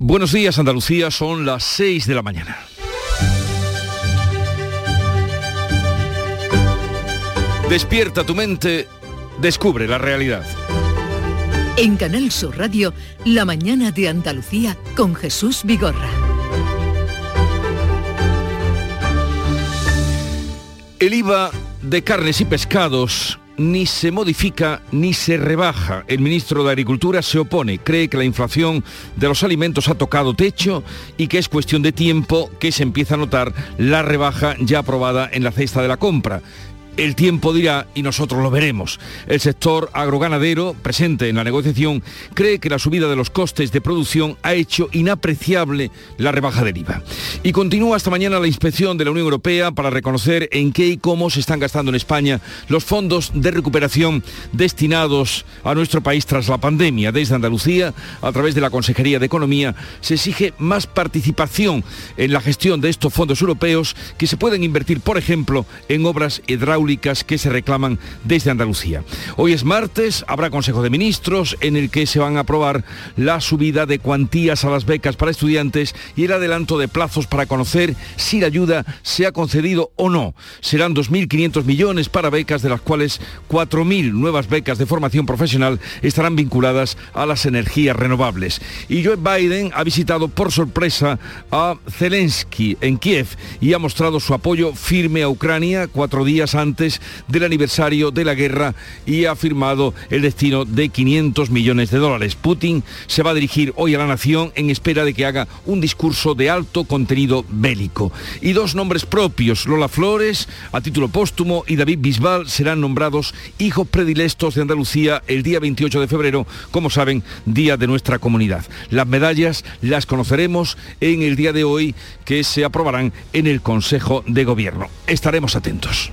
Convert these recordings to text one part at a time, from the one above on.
Buenos días Andalucía, son las 6 de la mañana. Despierta tu mente, descubre la realidad. En Canal Sur Radio, La mañana de Andalucía con Jesús Vigorra. El IVA de carnes y pescados ni se modifica ni se rebaja. El ministro de Agricultura se opone, cree que la inflación de los alimentos ha tocado techo y que es cuestión de tiempo que se empieza a notar la rebaja ya aprobada en la cesta de la compra. El tiempo dirá y nosotros lo veremos. El sector agroganadero, presente en la negociación, cree que la subida de los costes de producción ha hecho inapreciable la rebaja del IVA. Y continúa hasta mañana la inspección de la Unión Europea para reconocer en qué y cómo se están gastando en España los fondos de recuperación destinados a nuestro país tras la pandemia. Desde Andalucía, a través de la Consejería de Economía, se exige más participación en la gestión de estos fondos europeos que se pueden invertir, por ejemplo, en obras hidráulicas que se reclaman desde Andalucía. Hoy es martes, habrá Consejo de Ministros en el que se van a aprobar la subida de cuantías a las becas para estudiantes y el adelanto de plazos para conocer si la ayuda se ha concedido o no. Serán 2.500 millones para becas, de las cuales 4.000 nuevas becas de formación profesional estarán vinculadas a las energías renovables. Y Joe Biden ha visitado por sorpresa a Zelensky en Kiev y ha mostrado su apoyo firme a Ucrania cuatro días antes del aniversario de la guerra y ha firmado el destino de 500 millones de dólares. Putin se va a dirigir hoy a la nación en espera de que haga un discurso de alto contenido bélico. Y dos nombres propios, Lola Flores, a título póstumo, y David Bisbal serán nombrados hijos predilectos de Andalucía el día 28 de febrero, como saben, día de nuestra comunidad. Las medallas las conoceremos en el día de hoy que se aprobarán en el Consejo de Gobierno. Estaremos atentos.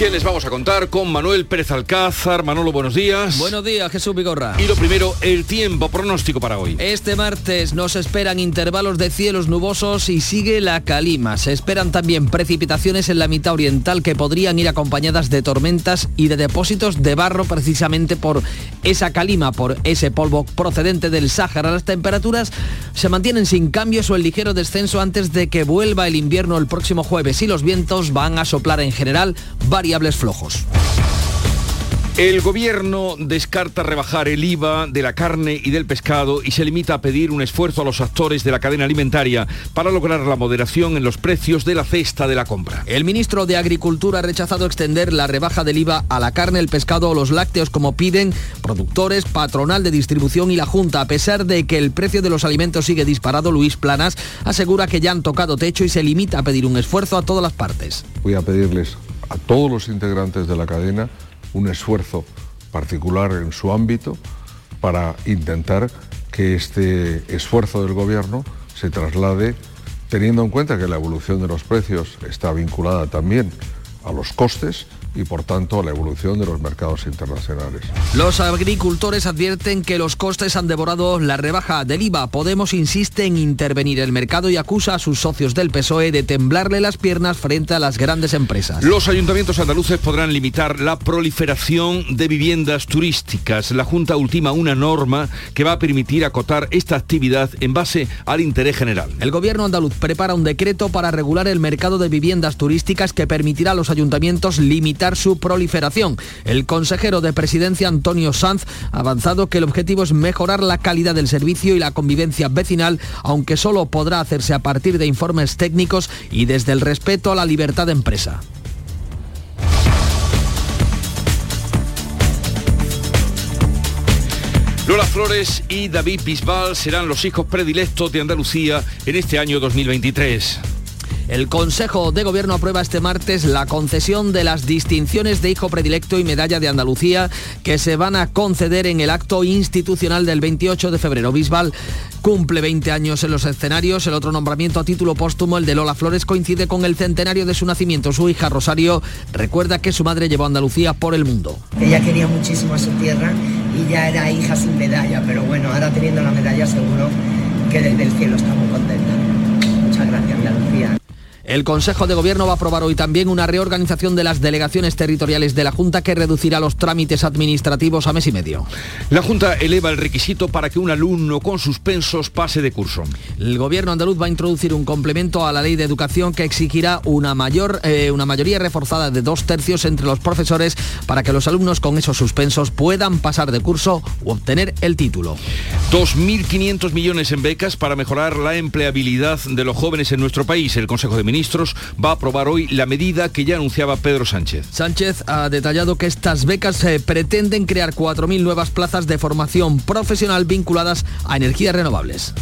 ¿Qué les vamos a contar con Manuel Pérez Alcázar? Manolo, buenos días. Buenos días, Jesús Vigorra. Y lo primero, el tiempo pronóstico para hoy. Este martes nos esperan intervalos de cielos nubosos y sigue la calima. Se esperan también precipitaciones en la mitad oriental que podrían ir acompañadas de tormentas y de depósitos de barro precisamente por esa calima, por ese polvo procedente del Sáhara. Las temperaturas se mantienen sin cambios o el ligero descenso antes de que vuelva el invierno el próximo jueves y los vientos van a soplar en general flojos. El gobierno descarta rebajar el IVA de la carne y del pescado y se limita a pedir un esfuerzo a los actores de la cadena alimentaria para lograr la moderación en los precios de la cesta de la compra. El ministro de Agricultura ha rechazado extender la rebaja del IVA a la carne, el pescado o los lácteos como piden productores, patronal de distribución y la Junta. A pesar de que el precio de los alimentos sigue disparado, Luis Planas asegura que ya han tocado techo y se limita a pedir un esfuerzo a todas las partes. Voy a pedirles a todos los integrantes de la cadena un esfuerzo particular en su ámbito para intentar que este esfuerzo del gobierno se traslade teniendo en cuenta que la evolución de los precios está vinculada también a los costes y por tanto a la evolución de los mercados internacionales. Los agricultores advierten que los costes han devorado la rebaja del IVA. Podemos insiste en intervenir el mercado y acusa a sus socios del PSOE de temblarle las piernas frente a las grandes empresas. Los ayuntamientos andaluces podrán limitar la proliferación de viviendas turísticas. La Junta ultima una norma que va a permitir acotar esta actividad en base al interés general. El gobierno andaluz prepara un decreto para regular el mercado de viviendas turísticas que permitirá a los ayuntamientos limitar su proliferación. El consejero de presidencia Antonio Sanz ha avanzado que el objetivo es mejorar la calidad del servicio y la convivencia vecinal, aunque solo podrá hacerse a partir de informes técnicos y desde el respeto a la libertad de empresa. Lola Flores y David Bisbal serán los hijos predilectos de Andalucía en este año 2023. El Consejo de Gobierno aprueba este martes la concesión de las distinciones de hijo predilecto y medalla de Andalucía que se van a conceder en el acto institucional del 28 de febrero. Bisbal cumple 20 años en los escenarios. El otro nombramiento a título póstumo, el de Lola Flores, coincide con el centenario de su nacimiento. Su hija Rosario recuerda que su madre llevó a Andalucía por el mundo. Ella quería muchísimo a su tierra y ya era hija sin medalla, pero bueno, ahora teniendo la medalla seguro que desde el cielo está muy contenta. Muchas gracias, Andalucía. El Consejo de Gobierno va a aprobar hoy también una reorganización de las delegaciones territoriales de la Junta que reducirá los trámites administrativos a mes y medio. La Junta eleva el requisito para que un alumno con suspensos pase de curso. El Gobierno andaluz va a introducir un complemento a la ley de educación que exigirá una, mayor, eh, una mayoría reforzada de dos tercios entre los profesores para que los alumnos con esos suspensos puedan pasar de curso u obtener el título. 2.500 millones en becas para mejorar la empleabilidad de los jóvenes en nuestro país. El Consejo de Ministros va a aprobar hoy la medida que ya anunciaba Pedro Sánchez. Sánchez ha detallado que estas becas se eh, pretenden crear 4.000 nuevas plazas de formación profesional vinculadas a energías renovables.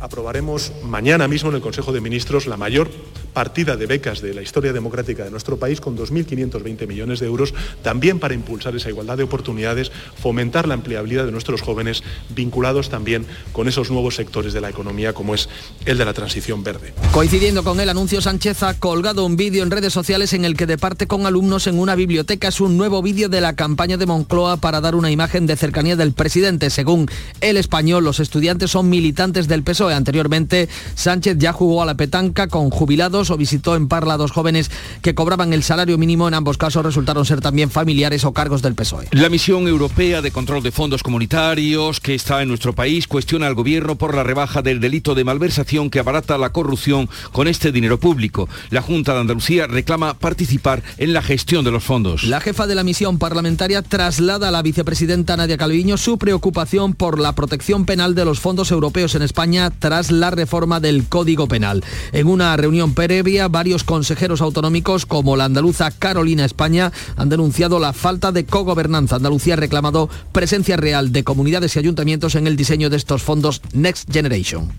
Aprobaremos mañana mismo en el Consejo de Ministros la mayor partida de becas de la historia democrática de nuestro país con 2.520 millones de euros, también para impulsar esa igualdad de oportunidades, fomentar la empleabilidad de nuestros jóvenes, vinculados también con esos nuevos sectores de la economía como es el de la transición verde. Coincidiendo con el anuncio, Sánchez ha colgado un vídeo en redes sociales en el que departe con alumnos en una biblioteca. Es un nuevo vídeo de la campaña de Moncloa para dar una imagen de cercanía del presidente. Según el español, los estudiantes son militantes del PSOE. Anteriormente, Sánchez ya jugó a la petanca con jubilados o visitó en Parla a dos jóvenes que cobraban el salario mínimo. En ambos casos resultaron ser también familiares o cargos del PSOE. La misión europea de control de fondos comunitarios que está en nuestro país cuestiona al gobierno por la rebaja del delito de malversación que abarata la corrupción con este dinero público. La Junta de Andalucía reclama participar en la gestión de los fondos. La jefa de la misión parlamentaria traslada a la vicepresidenta Nadia Calviño su preocupación por la protección penal de los fondos europeos en España tras la reforma del Código Penal. En una reunión Pérez varios consejeros autonómicos como la andaluza Carolina España han denunciado la falta de cogobernanza. Andalucía ha reclamado presencia real de comunidades y ayuntamientos en el diseño de estos fondos Next Generation.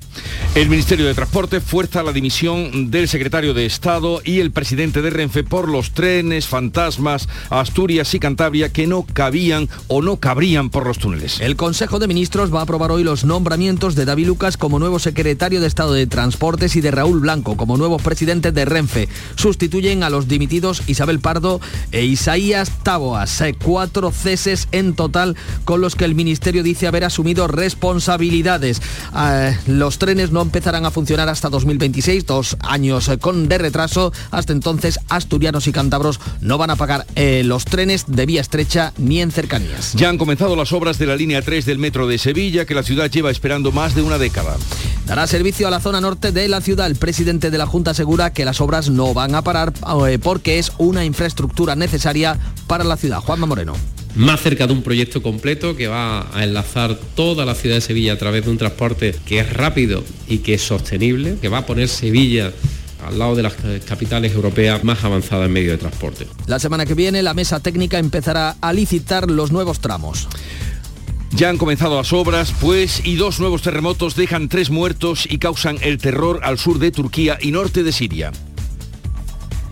El Ministerio de Transporte fuerza la dimisión del secretario de Estado y el presidente de Renfe por los trenes fantasmas Asturias y Cantabria que no cabían o no cabrían por los túneles. El Consejo de Ministros va a aprobar hoy los nombramientos de David Lucas como nuevo secretario de Estado de Transportes y de Raúl Blanco como nuevo presidente de Renfe. Sustituyen a los dimitidos Isabel Pardo e Isaías Taboas. Eh, cuatro ceses en total con los que el Ministerio dice haber asumido responsabilidades. Eh, los trenes no empezarán a funcionar hasta 2026, dos años eh, con de retraso. Hasta entonces, asturianos y cántabros no van a pagar los trenes de vía estrecha ni en cercanías. Ya han comenzado las obras de la línea 3 del metro de Sevilla, que la ciudad lleva esperando más de una década. Dará servicio a la zona norte de la ciudad. El presidente de la Junta asegura que las obras no van a parar eh, porque es una infraestructura necesaria para la ciudad. Juanma Moreno más cerca de un proyecto completo que va a enlazar toda la ciudad de Sevilla a través de un transporte que es rápido y que es sostenible, que va a poner Sevilla al lado de las capitales europeas más avanzadas en medio de transporte. La semana que viene la mesa técnica empezará a licitar los nuevos tramos. Ya han comenzado las obras, pues, y dos nuevos terremotos dejan tres muertos y causan el terror al sur de Turquía y norte de Siria.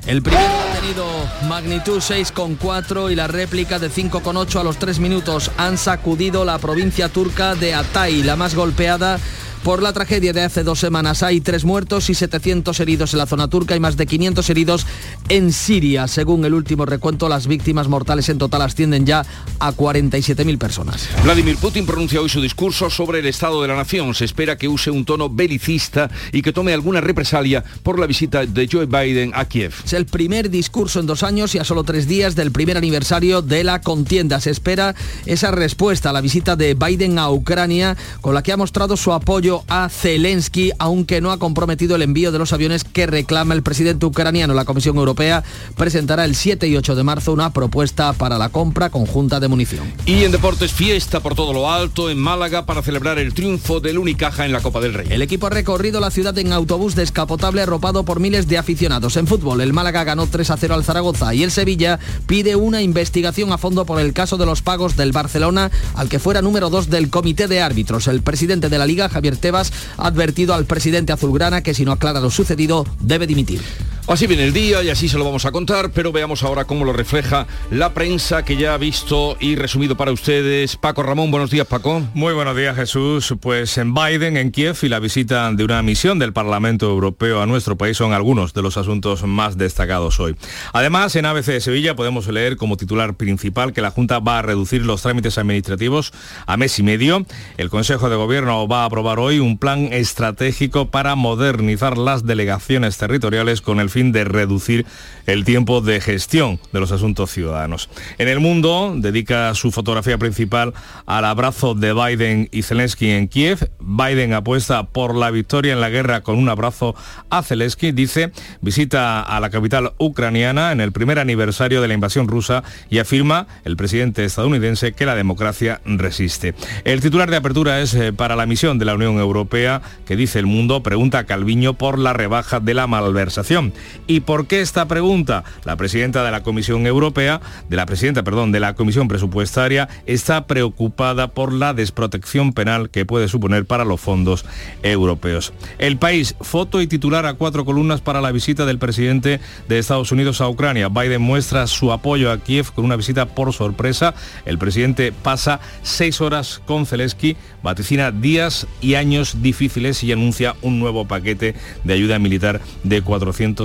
El primero ha tenido magnitud 6,4 y la réplica de 5,8 a los 3 minutos han sacudido la provincia turca de Atay, la más golpeada por la tragedia de hace dos semanas. Hay tres muertos y 700 heridos en la zona turca y más de 500 heridos en Siria. Según el último recuento, las víctimas mortales en total ascienden ya a 47.000 personas. Vladimir Putin pronuncia hoy su discurso sobre el estado de la nación. Se espera que use un tono belicista y que tome alguna represalia por la visita de Joe Biden a Kiev. Es el primer discurso en dos años y a solo tres días del primer aniversario de la contienda. Se espera esa respuesta a la visita de Biden a Ucrania, con la que ha mostrado su apoyo a Zelensky, aunque no ha comprometido el envío de los aviones que reclama el presidente ucraniano. La Comisión Europea presentará el 7 y 8 de marzo una propuesta para la compra conjunta de munición. Y en deportes, fiesta por todo lo alto en Málaga para celebrar el triunfo del Unicaja en la Copa del Rey. El equipo ha recorrido la ciudad en autobús descapotable arropado por miles de aficionados. En fútbol, el Málaga ganó 3 a 0 al Zaragoza y el Sevilla pide una investigación a fondo por el caso de los pagos del Barcelona al que fuera número 2 del comité de árbitros. El presidente de la Liga, Javier Tebas ha advertido al presidente azulgrana que si no aclara lo sucedido debe dimitir. Así viene el día y así se lo vamos a contar, pero veamos ahora cómo lo refleja la prensa que ya ha visto y resumido para ustedes. Paco Ramón, buenos días Paco. Muy buenos días Jesús. Pues en Biden, en Kiev y la visita de una misión del Parlamento Europeo a nuestro país son algunos de los asuntos más destacados hoy. Además, en ABC de Sevilla podemos leer como titular principal que la Junta va a reducir los trámites administrativos a mes y medio. El Consejo de Gobierno va a aprobar hoy un plan estratégico para modernizar las delegaciones territoriales con el fin de reducir el tiempo de gestión de los asuntos ciudadanos. En el mundo dedica su fotografía principal al abrazo de Biden y Zelensky en Kiev. Biden apuesta por la victoria en la guerra con un abrazo a Zelensky. Dice, visita a la capital ucraniana en el primer aniversario de la invasión rusa y afirma el presidente estadounidense que la democracia resiste. El titular de apertura es eh, para la misión de la Unión Europea que dice el mundo, pregunta a Calviño por la rebaja de la malversación. ¿Y por qué esta pregunta? La presidenta de la Comisión Europea, de la presidenta, perdón, de la Comisión Presupuestaria, está preocupada por la desprotección penal que puede suponer para los fondos europeos. El país, foto y titular a cuatro columnas para la visita del presidente de Estados Unidos a Ucrania. Biden muestra su apoyo a Kiev con una visita por sorpresa. El presidente pasa seis horas con Zelensky, vaticina días y años difíciles y anuncia un nuevo paquete de ayuda militar de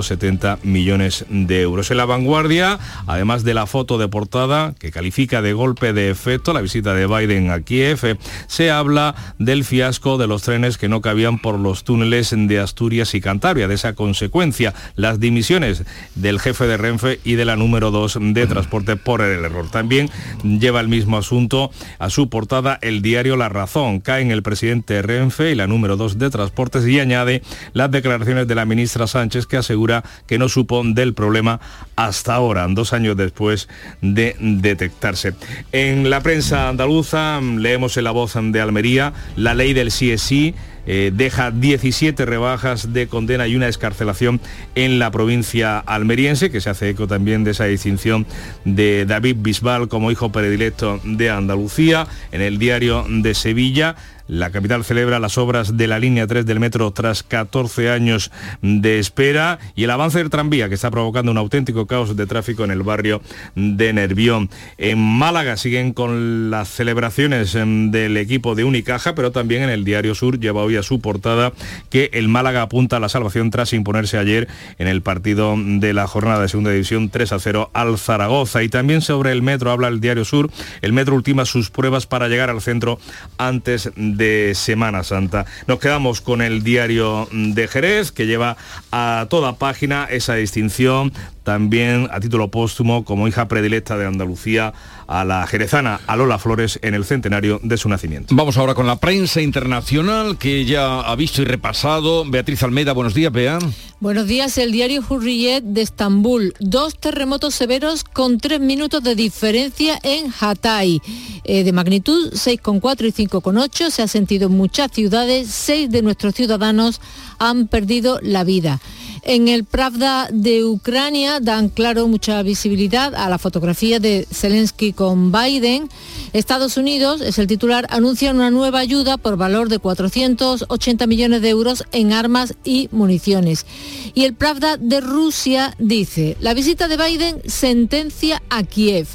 470 millones de euros. En la vanguardia, además de la foto de portada que califica de golpe de efecto la visita de Biden a Kiev, se habla del fiasco de los trenes que no cabían por los túneles de Asturias y Cantabria. De esa consecuencia, las dimisiones del jefe de Renfe y de la número 2 de transporte por el error. También lleva el mismo asunto a su portada el diario La Razón. Caen el presidente Renfe y la número 2 de transportes y añade las declaraciones de la ministra Sánchez que asegura que no supo del problema hasta ahora, dos años después de detectarse. En la prensa andaluza leemos en la voz de Almería la ley del sí es sí eh, deja 17 rebajas de condena y una escarcelación en la provincia almeriense, que se hace eco también de esa distinción de David Bisbal como hijo predilecto de Andalucía. En el diario de Sevilla la capital celebra las obras de la línea 3 del metro tras 14 años de espera y el avance del tranvía que está provocando un auténtico caos de tráfico en el barrio de Nervión. En Málaga siguen con las celebraciones em, del equipo de Unicaja, pero también en el Diario Sur lleva hoy a su portada que el Málaga apunta a la salvación tras imponerse ayer en el partido de la jornada de segunda división 3 a 0 al Zaragoza. Y también sobre el metro habla el Diario Sur. El metro ultima sus pruebas para llegar al centro antes de de Semana Santa. Nos quedamos con el diario de Jerez, que lleva a toda página esa distinción, también a título póstumo como hija predilecta de Andalucía a la jerezana, a Lola Flores, en el centenario de su nacimiento. Vamos ahora con la prensa internacional que ya ha visto y repasado. Beatriz Almeida, buenos días, Bea. Buenos días, el diario Hurriyet de Estambul. Dos terremotos severos con tres minutos de diferencia en Hatay. Eh, de magnitud 6,4 y 5,8 se ha sentido en muchas ciudades. Seis de nuestros ciudadanos han perdido la vida. En el Pravda de Ucrania dan claro mucha visibilidad a la fotografía de Zelensky con Biden. Estados Unidos, es el titular, anuncia una nueva ayuda por valor de 480 millones de euros en armas y municiones. Y el Pravda de Rusia dice, la visita de Biden sentencia a Kiev.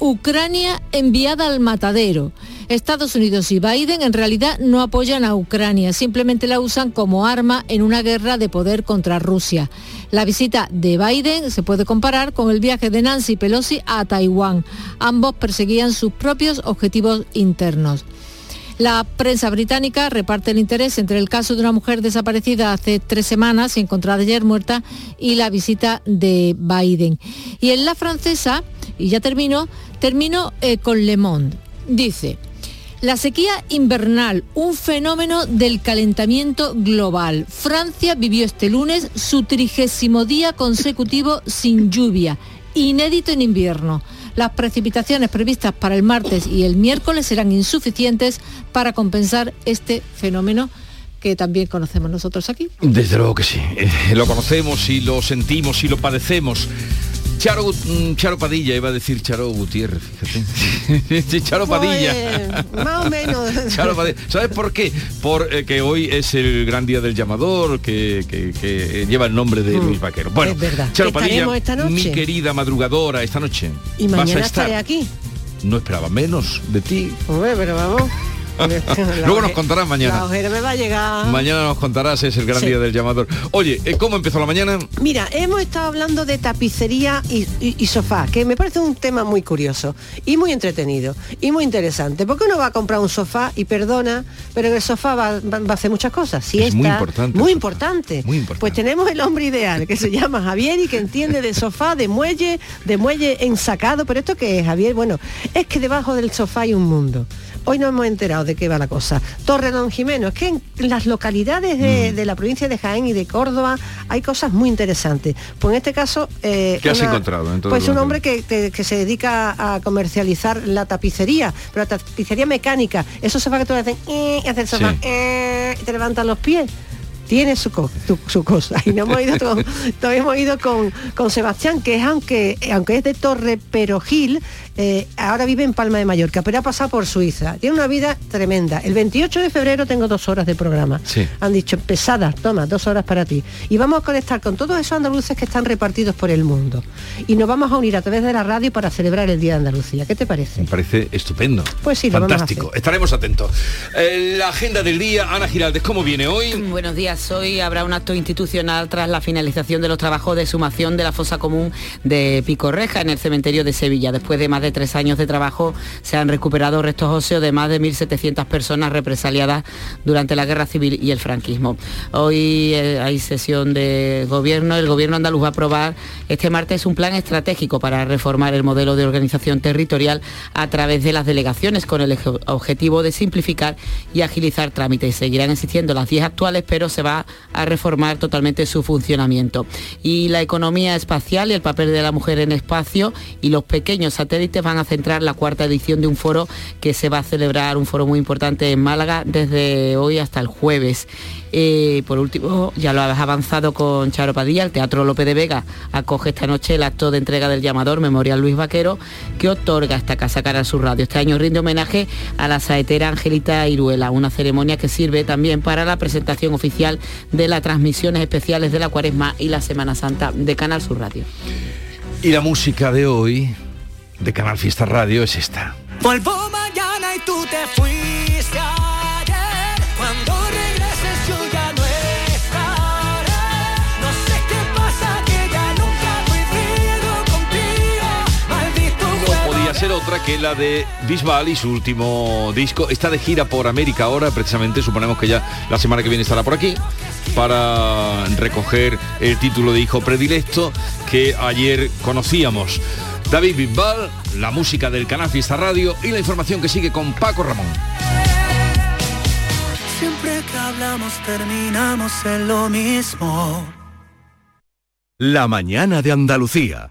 Ucrania enviada al matadero. Estados Unidos y Biden en realidad no apoyan a Ucrania, simplemente la usan como arma en una guerra de poder contra Rusia. La visita de Biden se puede comparar con el viaje de Nancy Pelosi a Taiwán. Ambos perseguían sus propios objetivos internos. La prensa británica reparte el interés entre el caso de una mujer desaparecida hace tres semanas y encontrada ayer muerta y la visita de Biden. Y en la francesa, y ya termino, termino eh, con Le Monde. Dice, la sequía invernal, un fenómeno del calentamiento global. Francia vivió este lunes su trigésimo día consecutivo sin lluvia, inédito en invierno. Las precipitaciones previstas para el martes y el miércoles serán insuficientes para compensar este fenómeno que también conocemos nosotros aquí. Desde luego que sí, lo conocemos y lo sentimos y lo padecemos. Charo, mm, Charo Padilla, iba a decir Charo Gutiérrez, fíjate. Charo Padilla. Pues, más o menos. Charo Padilla. ¿Sabes por qué? Porque hoy es el gran día del llamador, que, que- que lleva el nombre de Luis Vaquero. Bueno, Mm. Es verdad. Charo Padilla, ¿Estaremos esta noche? mi querida madrugadora, esta noche. Y vas a mañana estar. estaré aquí. No esperaba menos de ti. Hombre, pero vamos. Luego nos contarás mañana. La ojera me va a llegar. Mañana nos contarás, es el gran Sí. día del llamador. Oye, eh, ¿cómo empezó la mañana? Mira, hemos estado hablando de tapicería y, y- y sofá, que me parece un tema muy curioso y muy entretenido y muy interesante. Porque uno va a comprar un sofá y perdona, pero en el sofá va, va- va a hacer muchas cosas. Siesta, muy importante Muy importante. Muy importante. Pues tenemos el hombre ideal, que se llama Javier y que entiende de sofá, de muelle, de muelle ensacado. Pero esto qué es, Javier? Bueno, es que debajo del sofá hay un mundo. Hoy nos hemos enterado de qué va la cosa. Torredón Jimeno, es que en las localidades de, Mm. de la provincia de Jaén y de Córdoba hay cosas muy interesantes. Pues en este caso... eh, ¿Qué has encontrado en Pues un hombre que, que- que se dedica a comercializar la tapicería, pero la tapicería mecánica. Esos sofás que tú haces, eh, y hace el sofá, Sí. eh, y te levantan los pies. Tiene su, co- tu- su cosa. Y no hemos ido con, todavía hemos ido con, con Sebastián, que es aunque, aunque es de Torre Perogil, eh, ahora vive en Palma de Mallorca, pero ha pasado por Suiza. Tiene una vida tremenda. El 28 de febrero tengo dos horas de programa. Sí. Han dicho, pesadas, toma, dos horas para ti. Y vamos a conectar con todos esos andaluces que están repartidos por el mundo. Y nos vamos a unir a través de la radio para celebrar el Día de Andalucía. ¿Qué te parece? Me parece estupendo. Pues sí, lo vamos a Fantástico. Estaremos atentos. Eh, la agenda del día, Ana Giraldes, ¿cómo viene hoy? Buenos días. Hoy habrá un acto institucional tras la finalización de los trabajos de sumación de la fosa común de Picorreja en el cementerio de Sevilla. Después de más de tres años de trabajo se han recuperado restos óseos de más de 1.700 personas represaliadas durante la guerra civil y el franquismo. Hoy eh, hay sesión de gobierno. El gobierno andaluz va a aprobar este martes un plan estratégico para reformar el modelo de organización territorial a través de las delegaciones con el objetivo de simplificar y agilizar trámites. Seguirán existiendo las 10 actuales, pero se va a reformar totalmente su funcionamiento. Y la economía espacial y el papel de la mujer en espacio y los pequeños satélites van a centrar la cuarta edición de un foro que se va a celebrar, un foro muy importante en Málaga desde hoy hasta el jueves. Eh, por último, ya lo has avanzado con Charo Padilla, el Teatro López de Vega acoge esta noche el acto de entrega del llamador Memorial Luis Vaquero que otorga esta casa Canal Sur Radio. Este año rinde homenaje a la saetera Angelita Iruela, una ceremonia que sirve también para la presentación oficial de las transmisiones especiales de la Cuaresma y la Semana Santa de Canal Sur Radio. Y la música de hoy, de Canal Fiesta Radio, es esta. Vuelvo mañana y tú te fuiste ser otra que la de Bisbal y su último disco. Está de gira por América ahora, precisamente, suponemos que ya la semana que viene estará por aquí, para recoger el título de hijo predilecto que ayer conocíamos. David Bisbal, la música del Canal Fiesta Radio y la información que sigue con Paco Ramón. Siempre que hablamos terminamos en lo mismo. La mañana de Andalucía.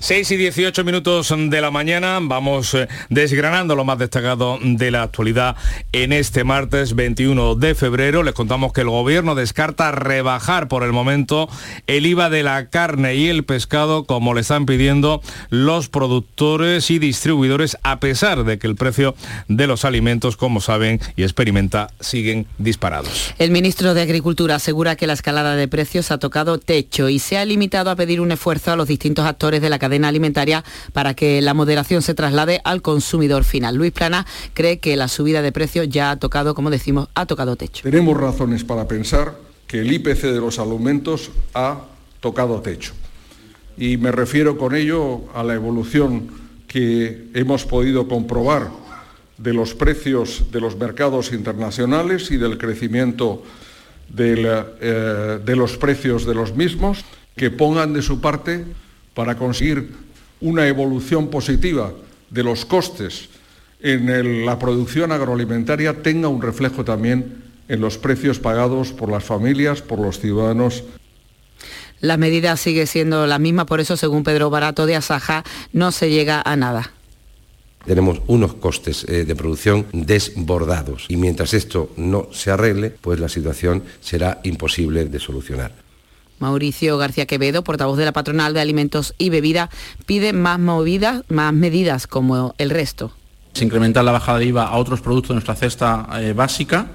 6 y 18 minutos de la mañana vamos eh, desgranando lo más destacado de la actualidad en este martes 21 de febrero. Les contamos que el gobierno descarta rebajar por el momento el IVA de la carne y el pescado como le están pidiendo los productores y distribuidores a pesar de que el precio de los alimentos, como saben y experimenta, siguen disparados. El ministro de Agricultura asegura que la escalada de precios ha tocado techo y se ha limitado a pedir un esfuerzo a los distintos actores de la cadena cadena alimentaria para que la moderación se traslade al consumidor final. Luis Plana cree que la subida de precios ya ha tocado, como decimos, ha tocado techo. Tenemos razones para pensar que el IPC de los alimentos ha tocado techo. Y me refiero con ello a la evolución que hemos podido comprobar de los precios de los mercados internacionales y del crecimiento del, eh, de los precios de los mismos, que pongan de su parte para conseguir una evolución positiva de los costes en el- la producción agroalimentaria tenga un reflejo también en los precios pagados por las familias, por los ciudadanos La medida sigue siendo la misma, por eso, según Pedro Barato de Asaja, no se llega a nada. Tenemos unos costes eh, de producción desbordados y mientras esto no se arregle, pues la situación será imposible de solucionar. Mauricio García Quevedo, portavoz de la patronal de alimentos y bebida, pide más movidas, más medidas como el resto. Se incrementa la bajada de IVA a otros productos de nuestra cesta eh, básica.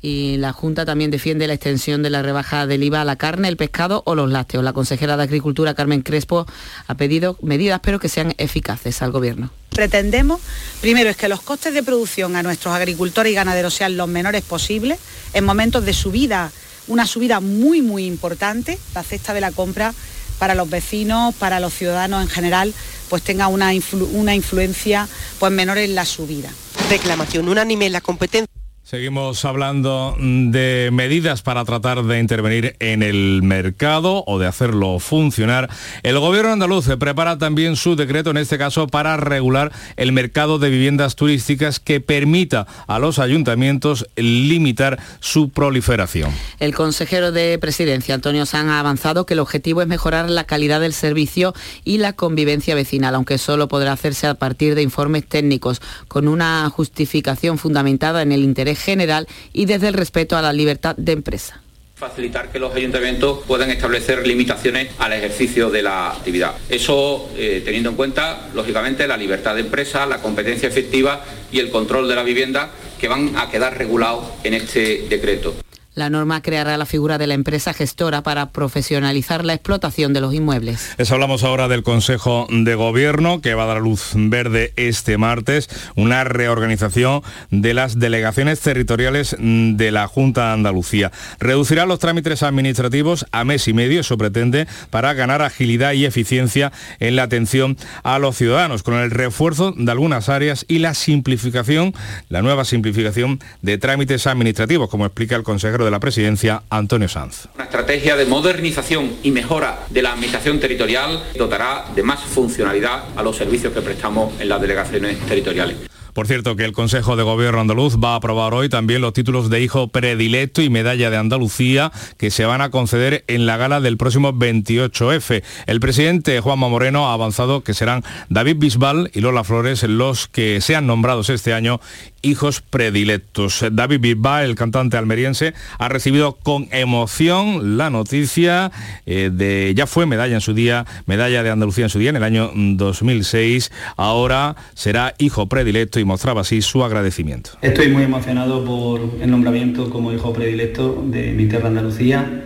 Y la Junta también defiende la extensión de la rebaja del IVA a la carne, el pescado o los lácteos. La consejera de Agricultura, Carmen Crespo, ha pedido medidas, pero que sean eficaces al Gobierno. Pretendemos, primero, es que los costes de producción a nuestros agricultores y ganaderos sean los menores posibles en momentos de subida, una subida muy, muy importante, la cesta de la compra para los vecinos, para los ciudadanos en general, pues tenga una, una influencia pues menor en la subida. Reclamación unánime en la competencia. Seguimos hablando de medidas para tratar de intervenir en el mercado o de hacerlo funcionar. El gobierno andaluz prepara también su decreto, en este caso, para regular el mercado de viviendas turísticas que permita a los ayuntamientos limitar su proliferación. El consejero de Presidencia, Antonio San, ha avanzado que el objetivo es mejorar la calidad del servicio y la convivencia vecinal, aunque solo podrá hacerse a partir de informes técnicos, con una justificación fundamentada en el interés general y desde el respeto a la libertad de empresa. facilitar que los ayuntamientos puedan establecer limitaciones al ejercicio de la actividad. Eso eh, teniendo en cuenta, lógicamente, la libertad de empresa, la competencia efectiva y el control de la vivienda que van a quedar regulados en este decreto. La norma creará la figura de la empresa gestora para profesionalizar la explotación de los inmuebles. Les hablamos ahora del Consejo de Gobierno que va a dar luz verde este martes, una reorganización de las delegaciones territoriales de la Junta de Andalucía. Reducirá los trámites administrativos a mes y medio, eso pretende, para ganar agilidad y eficiencia en la atención a los ciudadanos, con el refuerzo de algunas áreas y la simplificación, la nueva simplificación de trámites administrativos, como explica el consejero de la Presidencia, Antonio Sanz. Una estrategia de modernización y mejora de la administración territorial dotará de más funcionalidad a los servicios que prestamos en las delegaciones territoriales. Por cierto, que el Consejo de Gobierno andaluz va a aprobar hoy también los títulos de hijo predilecto y medalla de Andalucía que se van a conceder en la gala del próximo 28F. El presidente Juanma Moreno ha avanzado que serán David Bisbal y Lola Flores los que sean nombrados este año hijos predilectos. David Bisbal, el cantante almeriense, ha recibido con emoción la noticia eh, de, ya fue medalla en su día, medalla de Andalucía en su día, en el año 2006, ahora será hijo predilecto y mostraba así su agradecimiento. Estoy muy emocionado por el nombramiento como hijo predilecto de mi tierra Andalucía.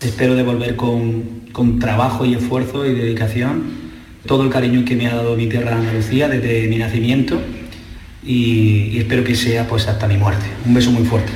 Espero devolver con, con trabajo y esfuerzo y dedicación todo el cariño que me ha dado mi tierra Andalucía desde mi nacimiento y, y espero que sea pues hasta mi muerte. Un beso muy fuerte.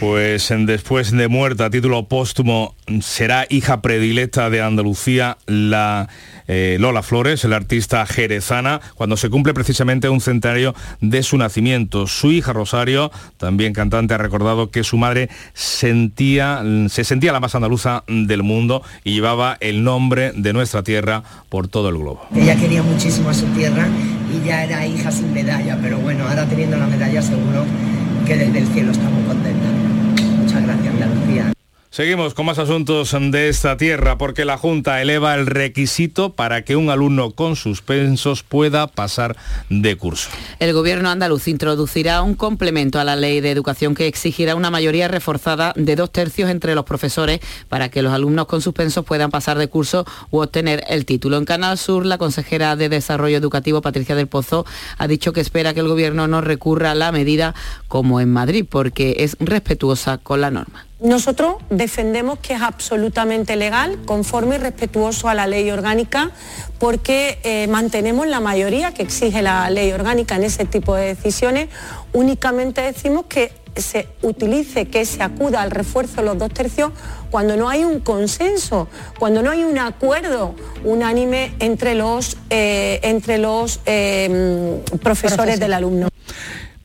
Pues en después de muerta, a título póstumo, será hija predilecta de Andalucía la eh, Lola Flores, la artista jerezana, cuando se cumple precisamente un centenario de su nacimiento. Su hija Rosario, también cantante, ha recordado que su madre sentía, se sentía la más andaluza del mundo y llevaba el nombre de nuestra tierra por todo el globo. Ella quería muchísimo a su tierra y ya era hija sin medalla, pero bueno, ahora teniendo la medalla seguro que desde el cielo estamos contentas. Muchas gracias. Seguimos con más asuntos de esta tierra porque la Junta eleva el requisito para que un alumno con suspensos pueda pasar de curso. El gobierno andaluz introducirá un complemento a la ley de educación que exigirá una mayoría reforzada de dos tercios entre los profesores para que los alumnos con suspensos puedan pasar de curso u obtener el título. En Canal Sur, la consejera de Desarrollo Educativo, Patricia del Pozo, ha dicho que espera que el gobierno no recurra a la medida como en Madrid porque es respetuosa con la norma. Nosotros defendemos que es absolutamente legal, conforme y respetuoso a la ley orgánica, porque eh, mantenemos la mayoría que exige la ley orgánica en ese tipo de decisiones. Únicamente decimos que se utilice, que se acuda al refuerzo de los dos tercios cuando no hay un consenso, cuando no hay un acuerdo unánime entre los, eh, entre los eh, profesores del alumno.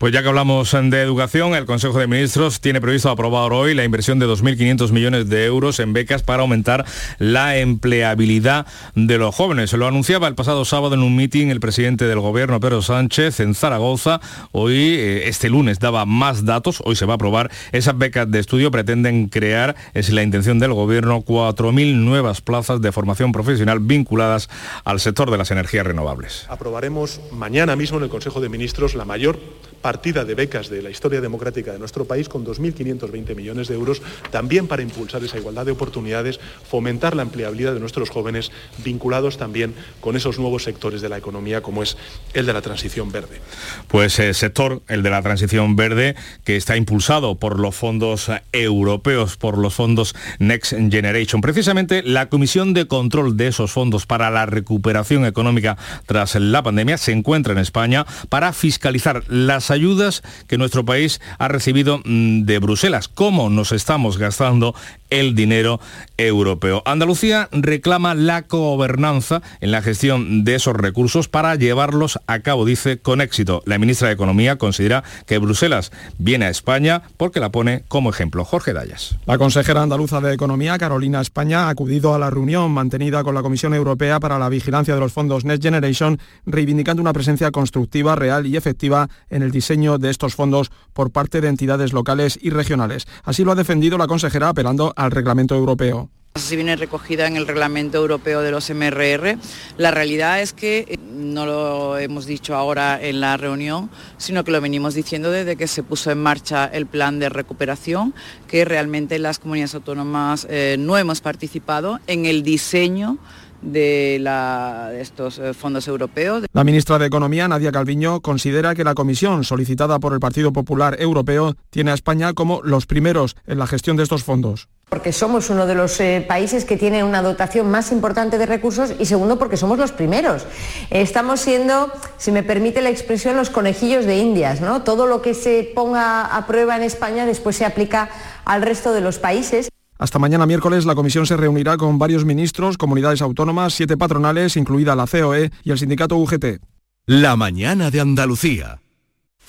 Pues ya que hablamos de educación, el Consejo de Ministros tiene previsto aprobar hoy la inversión de 2.500 millones de euros en becas para aumentar la empleabilidad de los jóvenes. Lo anunciaba el pasado sábado en un mitin el presidente del gobierno, Pedro Sánchez, en Zaragoza. Hoy, eh, este lunes, daba más datos. Hoy se va a aprobar. Esas becas de estudio pretenden crear, es la intención del gobierno, 4.000 nuevas plazas de formación profesional vinculadas al sector de las energías renovables. Aprobaremos mañana mismo en el Consejo de Ministros la mayor partida de becas de la historia democrática de nuestro país con 2.520 millones de euros, también para impulsar esa igualdad de oportunidades, fomentar la empleabilidad de nuestros jóvenes, vinculados también con esos nuevos sectores de la economía como es el de la transición verde. Pues el sector, el de la transición verde, que está impulsado por los fondos europeos, por los fondos Next Generation. Precisamente la Comisión de Control de esos fondos para la recuperación económica tras la pandemia se encuentra en España para fiscalizar las ayudas que nuestro país ha recibido mm, de Bruselas, cómo nos estamos gastando el dinero europeo. Andalucía reclama la gobernanza en la gestión de esos recursos para llevarlos a cabo, dice, con éxito. La ministra de Economía considera que Bruselas viene a España porque la pone como ejemplo. Jorge Dayas. La consejera andaluza de Economía, Carolina España, ha acudido a la reunión mantenida con la Comisión Europea para la vigilancia de los fondos Next Generation, reivindicando una presencia constructiva, real y efectiva en el diseño de estos fondos por parte de entidades locales y regionales. Así lo ha defendido la consejera apelando al reglamento europeo. Así viene recogida en el reglamento europeo de los MRR. La realidad es que eh, no lo hemos dicho ahora en la reunión, sino que lo venimos diciendo desde que se puso en marcha el plan de recuperación, que realmente las comunidades autónomas eh, no hemos participado en el diseño de, la, de, estos eh, fondos europeos. La ministra de Economía, Nadia Calviño, considera que la comisión solicitada por el Partido Popular Europeo tiene a España como los primeros en la gestión de estos fondos porque somos uno de los eh, países que tiene una dotación más importante de recursos y segundo porque somos los primeros. Estamos siendo, si me permite la expresión, los conejillos de Indias. ¿no? Todo lo que se ponga a prueba en España después se aplica al resto de los países. Hasta mañana miércoles la comisión se reunirá con varios ministros, comunidades autónomas, siete patronales, incluida la COE y el sindicato UGT. La mañana de Andalucía.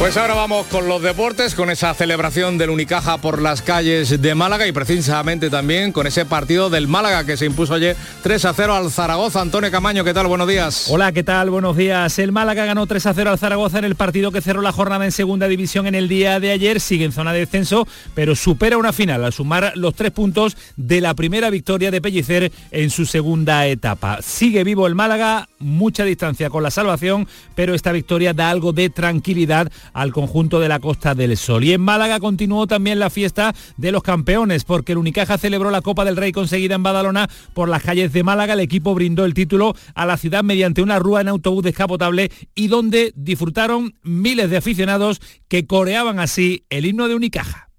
Pues ahora vamos con los deportes, con esa celebración del Unicaja por las calles de Málaga y precisamente también con ese partido del Málaga que se impuso ayer 3 a 0 al Zaragoza. Antonio Camaño, ¿qué tal? Buenos días. Hola, ¿qué tal? Buenos días. El Málaga ganó 3 a 0 al Zaragoza en el partido que cerró la jornada en segunda división en el día de ayer. Sigue en zona de descenso, pero supera una final al sumar los tres puntos de la primera victoria de Pellicer en su segunda etapa. Sigue vivo el Málaga, mucha distancia con la salvación, pero esta victoria da algo de tranquilidad al conjunto de la Costa del Sol. Y en Málaga continuó también la fiesta de los campeones, porque el Unicaja celebró la Copa del Rey conseguida en Badalona por las calles de Málaga. El equipo brindó el título a la ciudad mediante una rúa en autobús descapotable y donde disfrutaron miles de aficionados que coreaban así el himno de Unicaja.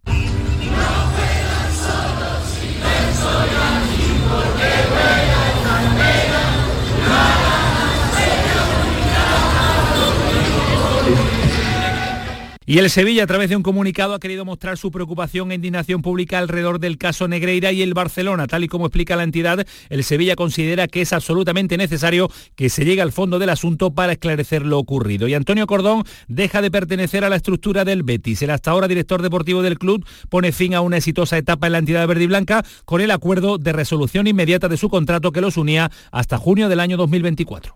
Y el Sevilla, a través de un comunicado, ha querido mostrar su preocupación e indignación pública alrededor del caso Negreira y el Barcelona. Tal y como explica la entidad, el Sevilla considera que es absolutamente necesario que se llegue al fondo del asunto para esclarecer lo ocurrido. Y Antonio Cordón deja de pertenecer a la estructura del Betis. El hasta ahora director deportivo del club pone fin a una exitosa etapa en la entidad verde y blanca con el acuerdo de resolución inmediata de su contrato que los unía hasta junio del año 2024.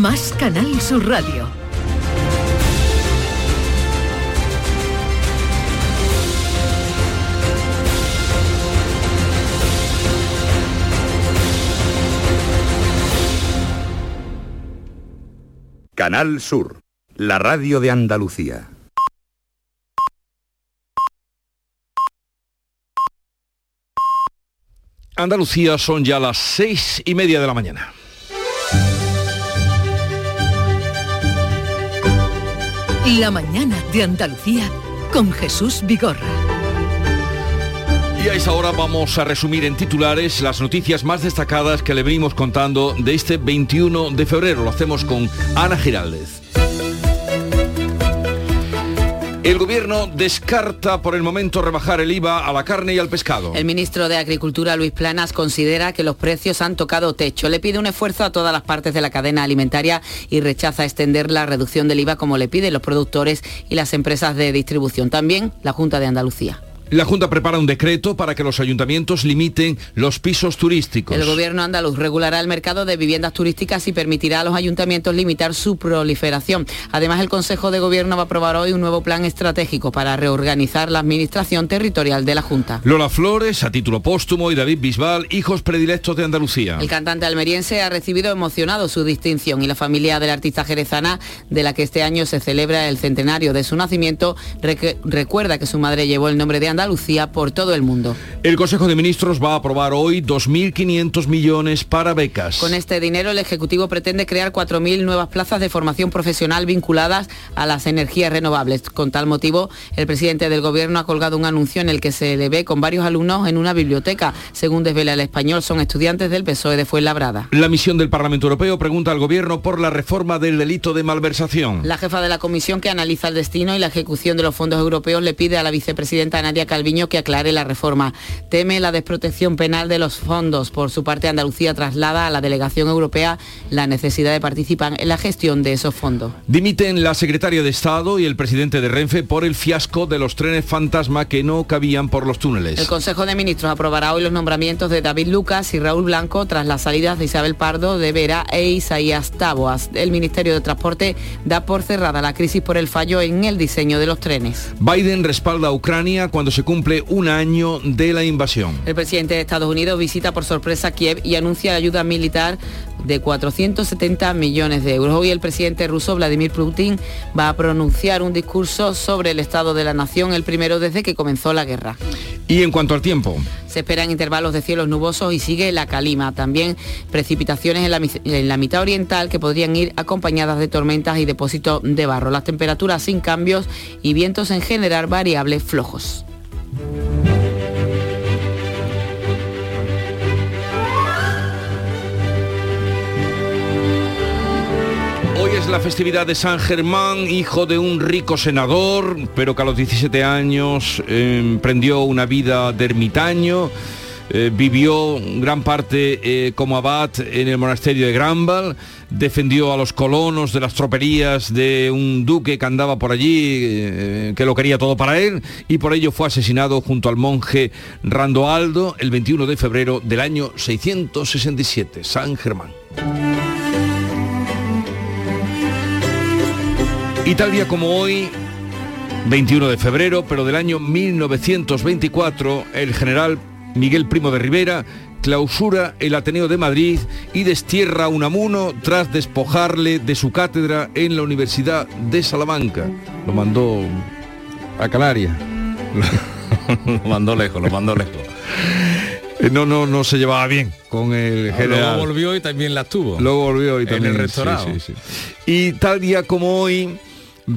Más Canal Sur Radio. Canal Sur, la radio de Andalucía. Andalucía son ya las seis y media de la mañana. La mañana de Andalucía con Jesús Vigorra. Y a esa hora vamos a resumir en titulares las noticias más destacadas que le venimos contando de este 21 de febrero. Lo hacemos con Ana Giraldez. El gobierno descarta por el momento rebajar el IVA a la carne y al pescado. El ministro de Agricultura, Luis Planas, considera que los precios han tocado techo. Le pide un esfuerzo a todas las partes de la cadena alimentaria y rechaza extender la reducción del IVA como le piden los productores y las empresas de distribución. También la Junta de Andalucía. La Junta prepara un decreto para que los ayuntamientos limiten los pisos turísticos. El gobierno andaluz regulará el mercado de viviendas turísticas y permitirá a los ayuntamientos limitar su proliferación. Además, el Consejo de Gobierno va a aprobar hoy un nuevo plan estratégico para reorganizar la administración territorial de la Junta. Lola Flores, a título póstumo, y David Bisbal, hijos predilectos de Andalucía. El cantante almeriense ha recibido emocionado su distinción y la familia de la artista jerezana, de la que este año se celebra el centenario de su nacimiento, recu- recuerda que su madre llevó el nombre de Andalucía por todo el mundo. El Consejo de Ministros va a aprobar hoy 2.500 millones para becas. Con este dinero el Ejecutivo pretende crear 4.000 nuevas plazas de formación profesional vinculadas a las energías renovables. Con tal motivo, el presidente del Gobierno ha colgado un anuncio en el que se le ve con varios alumnos en una biblioteca. Según desvela el español, son estudiantes del PSOE de Fuenlabrada. La misión del Parlamento Europeo pregunta al Gobierno por la reforma del delito de malversación. La jefa de la comisión que analiza el destino y la ejecución de los fondos europeos le pide a la vicepresidenta Nadia Calviño que aclare la reforma. Teme la desprotección penal de los fondos. Por su parte, Andalucía traslada a la delegación europea la necesidad de participar en la gestión de esos fondos. Dimiten la secretaria de Estado y el presidente de Renfe por el fiasco de los trenes fantasma que no cabían por los túneles. El Consejo de Ministros aprobará hoy los nombramientos de David Lucas y Raúl Blanco tras las salidas de Isabel Pardo, de Vera e Isaías Taboas. El Ministerio de Transporte da por cerrada la crisis por el fallo en el diseño de los trenes. Biden respalda a Ucrania cuando se cumple un año de la invasión. El presidente de Estados Unidos visita por sorpresa Kiev y anuncia ayuda militar de 470 millones de euros. Hoy el presidente ruso Vladimir Putin va a pronunciar un discurso sobre el estado de la nación, el primero desde que comenzó la guerra. Y en cuanto al tiempo, Se esperan intervalos de cielos nubosos y sigue la calima. También precipitaciones en la, en la mitad oriental que podrían ir acompañadas de tormentas y depósitos de barro. Las temperaturas sin cambios y vientos en general variables flojos. Hoy es la festividad de San Germán, hijo de un rico senador, pero que a los 17 años emprendió una vida de ermitaño. Eh, vivió gran parte eh, como abad en el monasterio de Granval, defendió a los colonos de las tropelías de un duque que andaba por allí, eh, que lo quería todo para él, y por ello fue asesinado junto al monje Randoaldo el 21 de febrero del año 667, San Germán. Y tal día como hoy, 21 de febrero, pero del año 1924, el general Miguel Primo de Rivera clausura el Ateneo de Madrid y destierra a Unamuno tras despojarle de su cátedra en la Universidad de Salamanca. Lo mandó a Canarias. lo mandó lejos, lo mandó lejos. Eh, No, no, no se llevaba bien con el general. Luego volvió y también las tuvo. Luego volvió y también. En el sí, restaurado. sí, sí. Y tal día como hoy,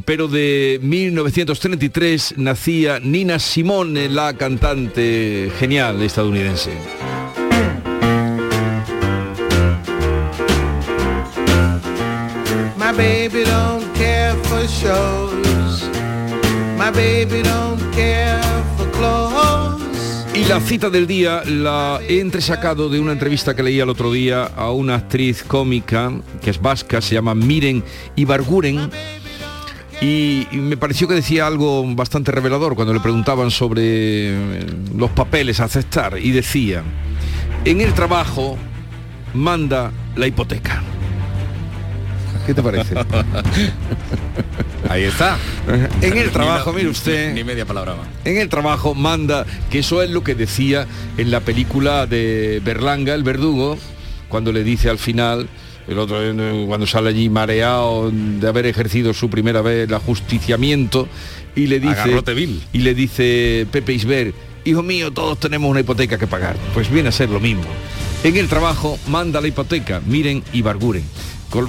pero de 1933, nacía Nina Simone, la cantante genial estadounidense. My baby don't care for shows. My baby don't care for clothes. Y la cita del día la he entresacado de una entrevista que leí el otro día a una actriz cómica que es vasca, se llama Miren Ibarguren. Y, y me pareció que decía algo bastante revelador cuando le preguntaban sobre eh, los papeles a aceptar. Y decía, en el trabajo manda la hipoteca. ¿Qué te parece? Ahí está. En el Ni trabajo, mire usted. Ni media palabra más. En el trabajo manda, que eso es lo que decía en la película de Berlanga, el verdugo, cuando le dice al final, el otro eh, cuando sale allí mareado de haber ejercido su primera vez el ajusticiamiento, y le dice. Y le dice Pepe Isber, hijo mío, todos tenemos una hipoteca que pagar. Pues viene a ser lo mismo. En el trabajo manda la hipoteca, miren y barguren.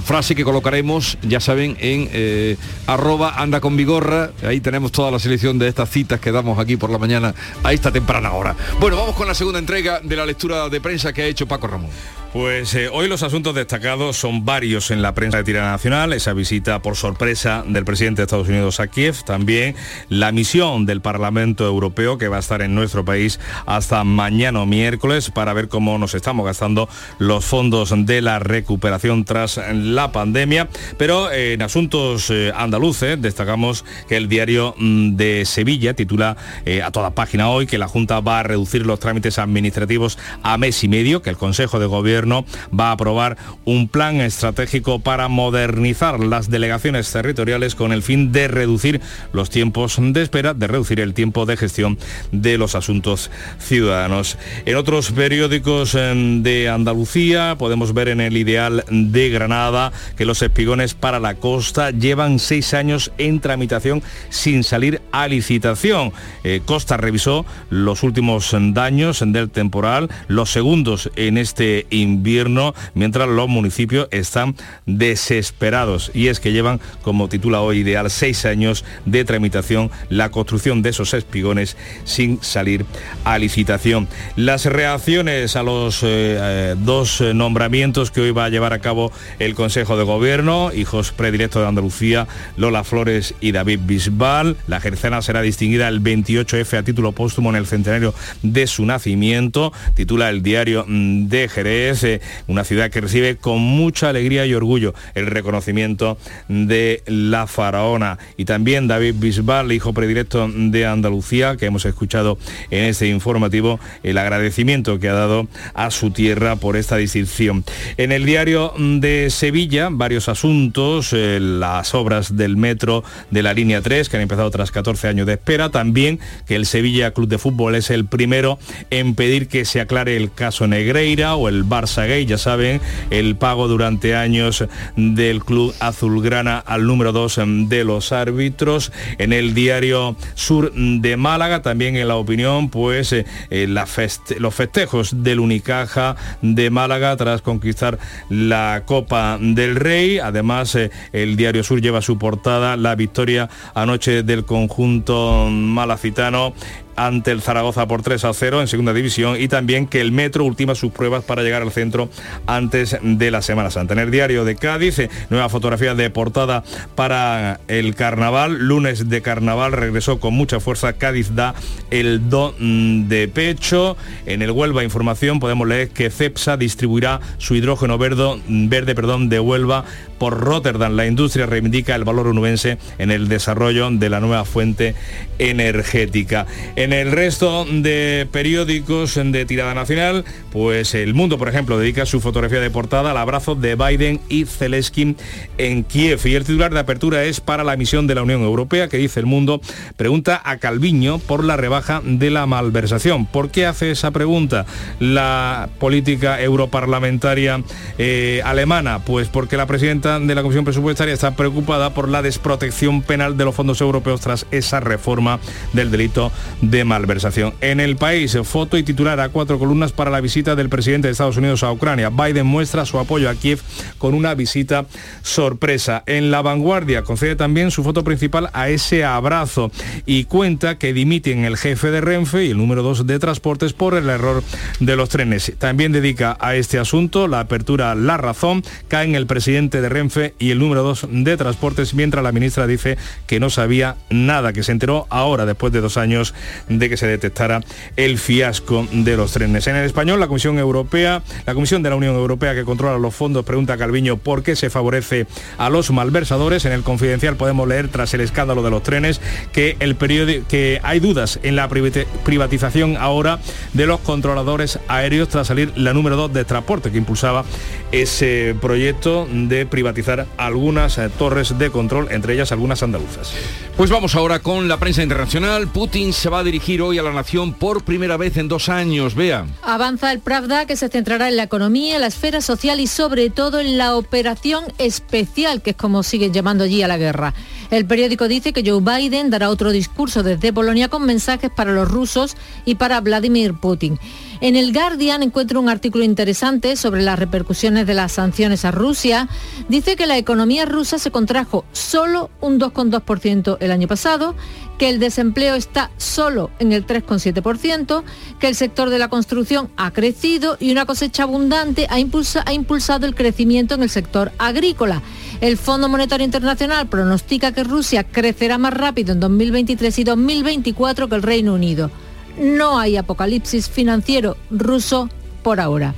Frase que colocaremos, ya saben, en eh, arroba anda con vigorra. Ahí tenemos toda la selección de estas citas que damos aquí por la mañana a esta temprana hora. Bueno, vamos con la segunda entrega de la lectura de prensa que ha hecho Paco Ramón. Pues eh, hoy los asuntos destacados son varios en la prensa de tirada nacional, esa visita por sorpresa del presidente de Estados Unidos a Kiev, también la misión del Parlamento Europeo que va a estar en nuestro país hasta mañana miércoles para ver cómo nos estamos gastando los fondos de la recuperación tras la pandemia. Pero eh, en asuntos eh, andaluces destacamos que el diario mm, de Sevilla titula a toda página hoy que la Junta va a reducir los trámites administrativos a mes y medio, que el Consejo de Gobierno va a aprobar un plan estratégico para modernizar las delegaciones territoriales con el fin de reducir los tiempos de espera, de reducir el tiempo de gestión de los asuntos ciudadanos. En otros periódicos eh, de Andalucía podemos ver en el Ideal de Granada que los espigones para la costa llevan seis años en tramitación sin salir a licitación. Eh, Costa revisó los últimos daños del temporal, los segundos en este invierno, mientras los municipios están desesperados. Y es que llevan, como titula hoy Ideal, seis años de tramitación la construcción de esos espigones sin salir a licitación. Las reacciones a los eh, eh, dos nombramientos que hoy va a llevar a cabo el Consejo de Gobierno, hijos predilectos de Andalucía, Lola Flores y David Bisbal. La Jerezana será distinguida el 28F a título póstumo en el centenario de su nacimiento. Titula el diario mm, de Jerez, eh, una ciudad que recibe con mucha alegría y orgullo el reconocimiento de la faraona. Y también David Bisbal, hijo predilecto de Andalucía, que hemos escuchado en este informativo, el agradecimiento que ha dado a su tierra por esta distinción. En el diario de Sevilla, varios asuntos, eh, las obras del metro de la línea 3, que han empezado tras 14 años de espera, también que el Sevilla Club de Fútbol es el primero en pedir que se aclare el caso Negreira o el Barça ya saben, el pago durante años del club azulgrana al número 2 de los árbitros. En el diario Sur de Málaga, también en la opinión, pues eh, eh, los festejos del Unicaja de Málaga tras conquistar la Copa del Rey. Además, eh, el diario Sur lleva su portada la victoria anoche del conjunto malacitano ante el Zaragoza por 3 a 0 en segunda división y también que el Metro ultima sus pruebas para llegar al centro antes de la Semana Santa. En el diario de Cádiz, eh, nueva fotografía de portada para el carnaval, lunes de carnaval regresó con mucha fuerza, Cádiz da el do mm, de pecho. En el Huelva Información podemos leer que CEPSA distribuirá su hidrógeno verde, perdón, de Huelva por Rotterdam. La industria reivindica el valor onubense en el desarrollo de la nueva fuente energética. En el resto de periódicos de tirada nacional, pues El Mundo, por ejemplo, dedica su fotografía de portada al abrazo de Biden y Zelensky en Kiev. Y el titular de apertura es para la misión de la Unión Europea, que dice El Mundo, pregunta a Calviño por la rebaja de la malversación. ¿Por qué hace esa pregunta la política europarlamentaria eh, alemana? Pues porque la presidenta de la Comisión Presupuestaria está preocupada por la desprotección penal de los fondos europeos tras esa reforma del delito de malversación. En el país, foto y titular a cuatro columnas para la visita del presidente de Estados Unidos a Ucrania. Biden muestra su apoyo a Kiev con una visita sorpresa. En la vanguardia concede también su foto principal a ese abrazo y cuenta que dimiten el jefe de Renfe y el número dos de transportes por el error de los trenes. También dedica a este asunto la apertura La Razón, caen el presidente de Renfe y el número dos de transportes, mientras la ministra dice que no sabía nada, que se enteró ahora después de dos años de que se detectara el fiasco de los trenes. En el español, la Comisión Europea, la Comisión de la Unión Europea que controla los fondos, pregunta a Calviño por qué se favorece a los malversadores. En el confidencial podemos leer, tras el escándalo de los trenes, que, el periódico, que hay dudas en la privatización ahora de los controladores aéreos tras salir la número 2 de transporte que impulsaba ese proyecto de privatizar algunas eh, torres de control, entre ellas algunas andaluzas. Pues vamos ahora con la prensa internacional. Putin se va a hoy a la nación por primera vez en dos años. Vea. Avanza el Pravda que se centrará en la economía, la esfera social y sobre todo en la operación especial, que es como siguen llamando allí a la guerra. El periódico dice que Joe Biden dará otro discurso desde Polonia con mensajes para los rusos y para Vladimir Putin. En el Guardian encuentro un artículo interesante sobre las repercusiones de las sanciones a Rusia. Dice que la economía rusa se contrajo solo un 2,2% el año pasado, que el desempleo está solo en el 3,7%, que el sector de la construcción ha crecido y una cosecha abundante ha, ha impulsado el crecimiento en el sector agrícola. El Fondo Monetario Internacional pronostica que Rusia crecerá más rápido en 2023 y 2024 que el Reino Unido no hay apocalipsis financiero ruso por ahora.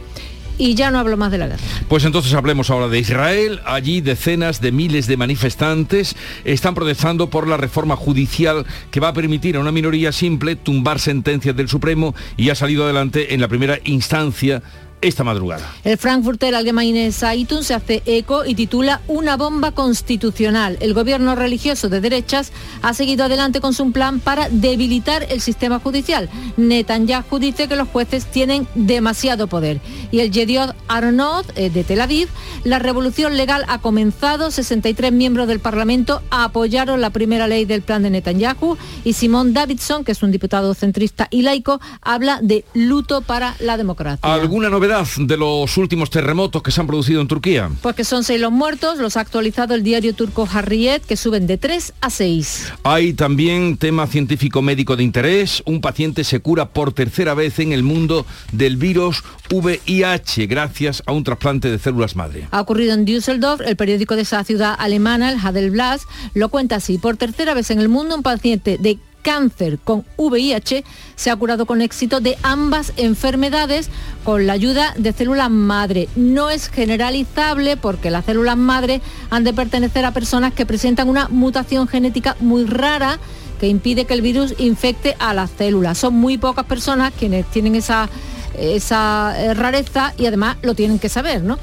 Y ya no hablo más de la guerra. Pues entonces hablemos ahora de Israel. Allí decenas de miles de manifestantes están protestando por la reforma judicial que va a permitir a una minoría simple tumbar sentencias del Supremo y ha salido adelante en la primera instancia esta madrugada. El Frankfurter Allgemeine Zeitung se hace eco y titula Una bomba constitucional. El gobierno religioso de derechas ha seguido adelante con su plan para debilitar el sistema judicial. Netanyahu dice que los jueces tienen demasiado poder. Y el Yediot Arnaud eh, de Tel Aviv, la revolución legal ha comenzado. 63 miembros del Parlamento apoyaron la primera ley del plan de Netanyahu y Simón Davidson, que es un diputado centrista y laico, habla de luto para la democracia. ¿Alguna novedad? De los últimos terremotos que se han producido en Turquía? Pues que son seis los muertos, los ha actualizado el diario turco Harriet, que suben de 3 a 6. Hay también tema científico médico de interés. Un paciente se cura por tercera vez en el mundo del virus VIH gracias a un trasplante de células madre. Ha ocurrido en Düsseldorf, el periódico de esa ciudad alemana, el Hadelblatt, lo cuenta así. Por tercera vez en el mundo, un paciente de cáncer con VIH se ha curado con éxito de ambas enfermedades con la ayuda de células madre. No es generalizable porque las células madre han de pertenecer a personas que presentan una mutación genética muy rara que impide que el virus infecte a las células. Son muy pocas personas quienes tienen esa, esa eh, rareza y además lo tienen que saber, ¿no?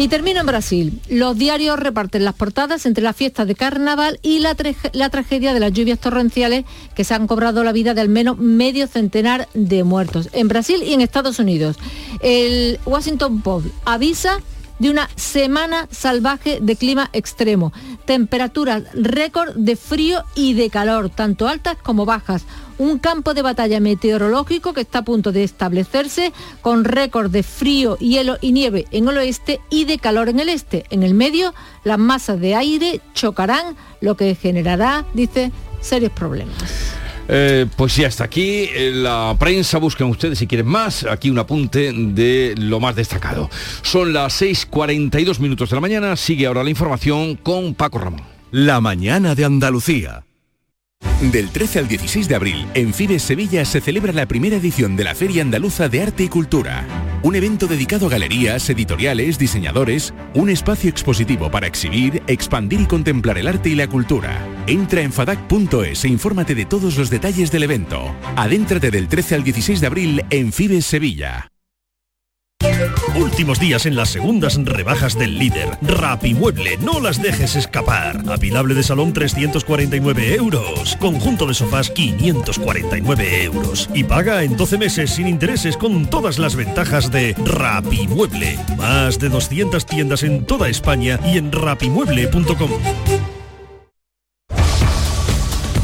Y termino en Brasil. Los diarios reparten las portadas entre la fiesta de carnaval y la, la, tragedia de las lluvias torrenciales que se han cobrado la vida de al menos medio centenar de muertos en Brasil y en Estados Unidos. El Washington Post avisa de una semana salvaje de clima extremo. Temperaturas récord de frío y de calor, tanto altas como bajas. Un campo de batalla meteorológico que está a punto de establecerse con récord de frío, hielo y nieve en el oeste y de calor en el este. En el medio, las masas de aire chocarán, lo que generará, dice, serios problemas. Eh, pues ya está aquí eh, la prensa, busquen ustedes si quieren más, aquí un apunte de lo más destacado. Son las 6.42 minutos de la mañana, sigue ahora la información con Paco Ramón. La mañana de Andalucía. Del 13 al 16 de abril, en Fibes Sevilla se celebra la primera edición de la Feria Andaluza de Arte y Cultura. Un evento dedicado a galerías, editoriales, diseñadores, un espacio expositivo para exhibir, expandir y contemplar el arte y la cultura. Entra en fadac.es e infórmate de todos los detalles del evento. Adéntrate del 13 al 16 de abril en Fibes Sevilla. Últimos días en las segundas rebajas del líder. Rapimueble, no las dejes escapar. Apilable de salón 349 euros. Conjunto de sofás 549 euros. Y paga en 12 meses sin intereses con todas las ventajas de Rapimueble. Más de 200 tiendas en toda España y en rapimueble.com.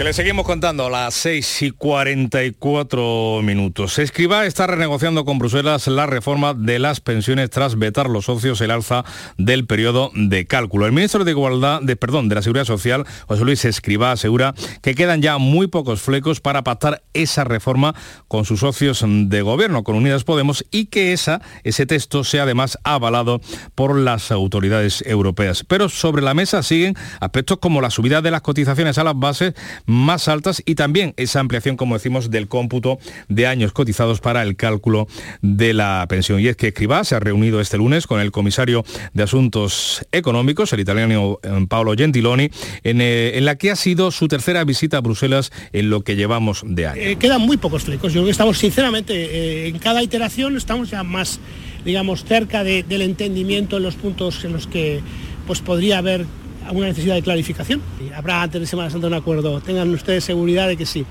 Que le seguimos contando a las 6 y 44 minutos. Escriba está renegociando con Bruselas la reforma de las pensiones tras vetar los socios el alza del periodo de cálculo. El ministro de Igualdad, de, perdón, de la Seguridad Social, José Luis Escriba, asegura que quedan ya muy pocos flecos para pactar esa reforma con sus socios de gobierno, con Unidas Podemos, y que esa, ese texto sea además avalado por las autoridades europeas. Pero sobre la mesa siguen aspectos como la subida de las cotizaciones a las bases más altas y también esa ampliación, como decimos, del cómputo de años cotizados para el cálculo de la pensión. Y es que Escribá se ha reunido este lunes con el comisario de Asuntos Económicos, el italiano eh, Paolo Gentiloni, eh, en, la que ha sido su tercera visita a Bruselas en lo que llevamos de año. Eh, quedan muy pocos flecos. Yo creo que estamos, sinceramente, en cada iteración estamos ya más, digamos, cerca del entendimiento en los puntos en los que pues, podría haber alguna necesidad de clarificación. Habrá antes de Semana Santa un acuerdo. Tengan ustedes seguridad de que sí.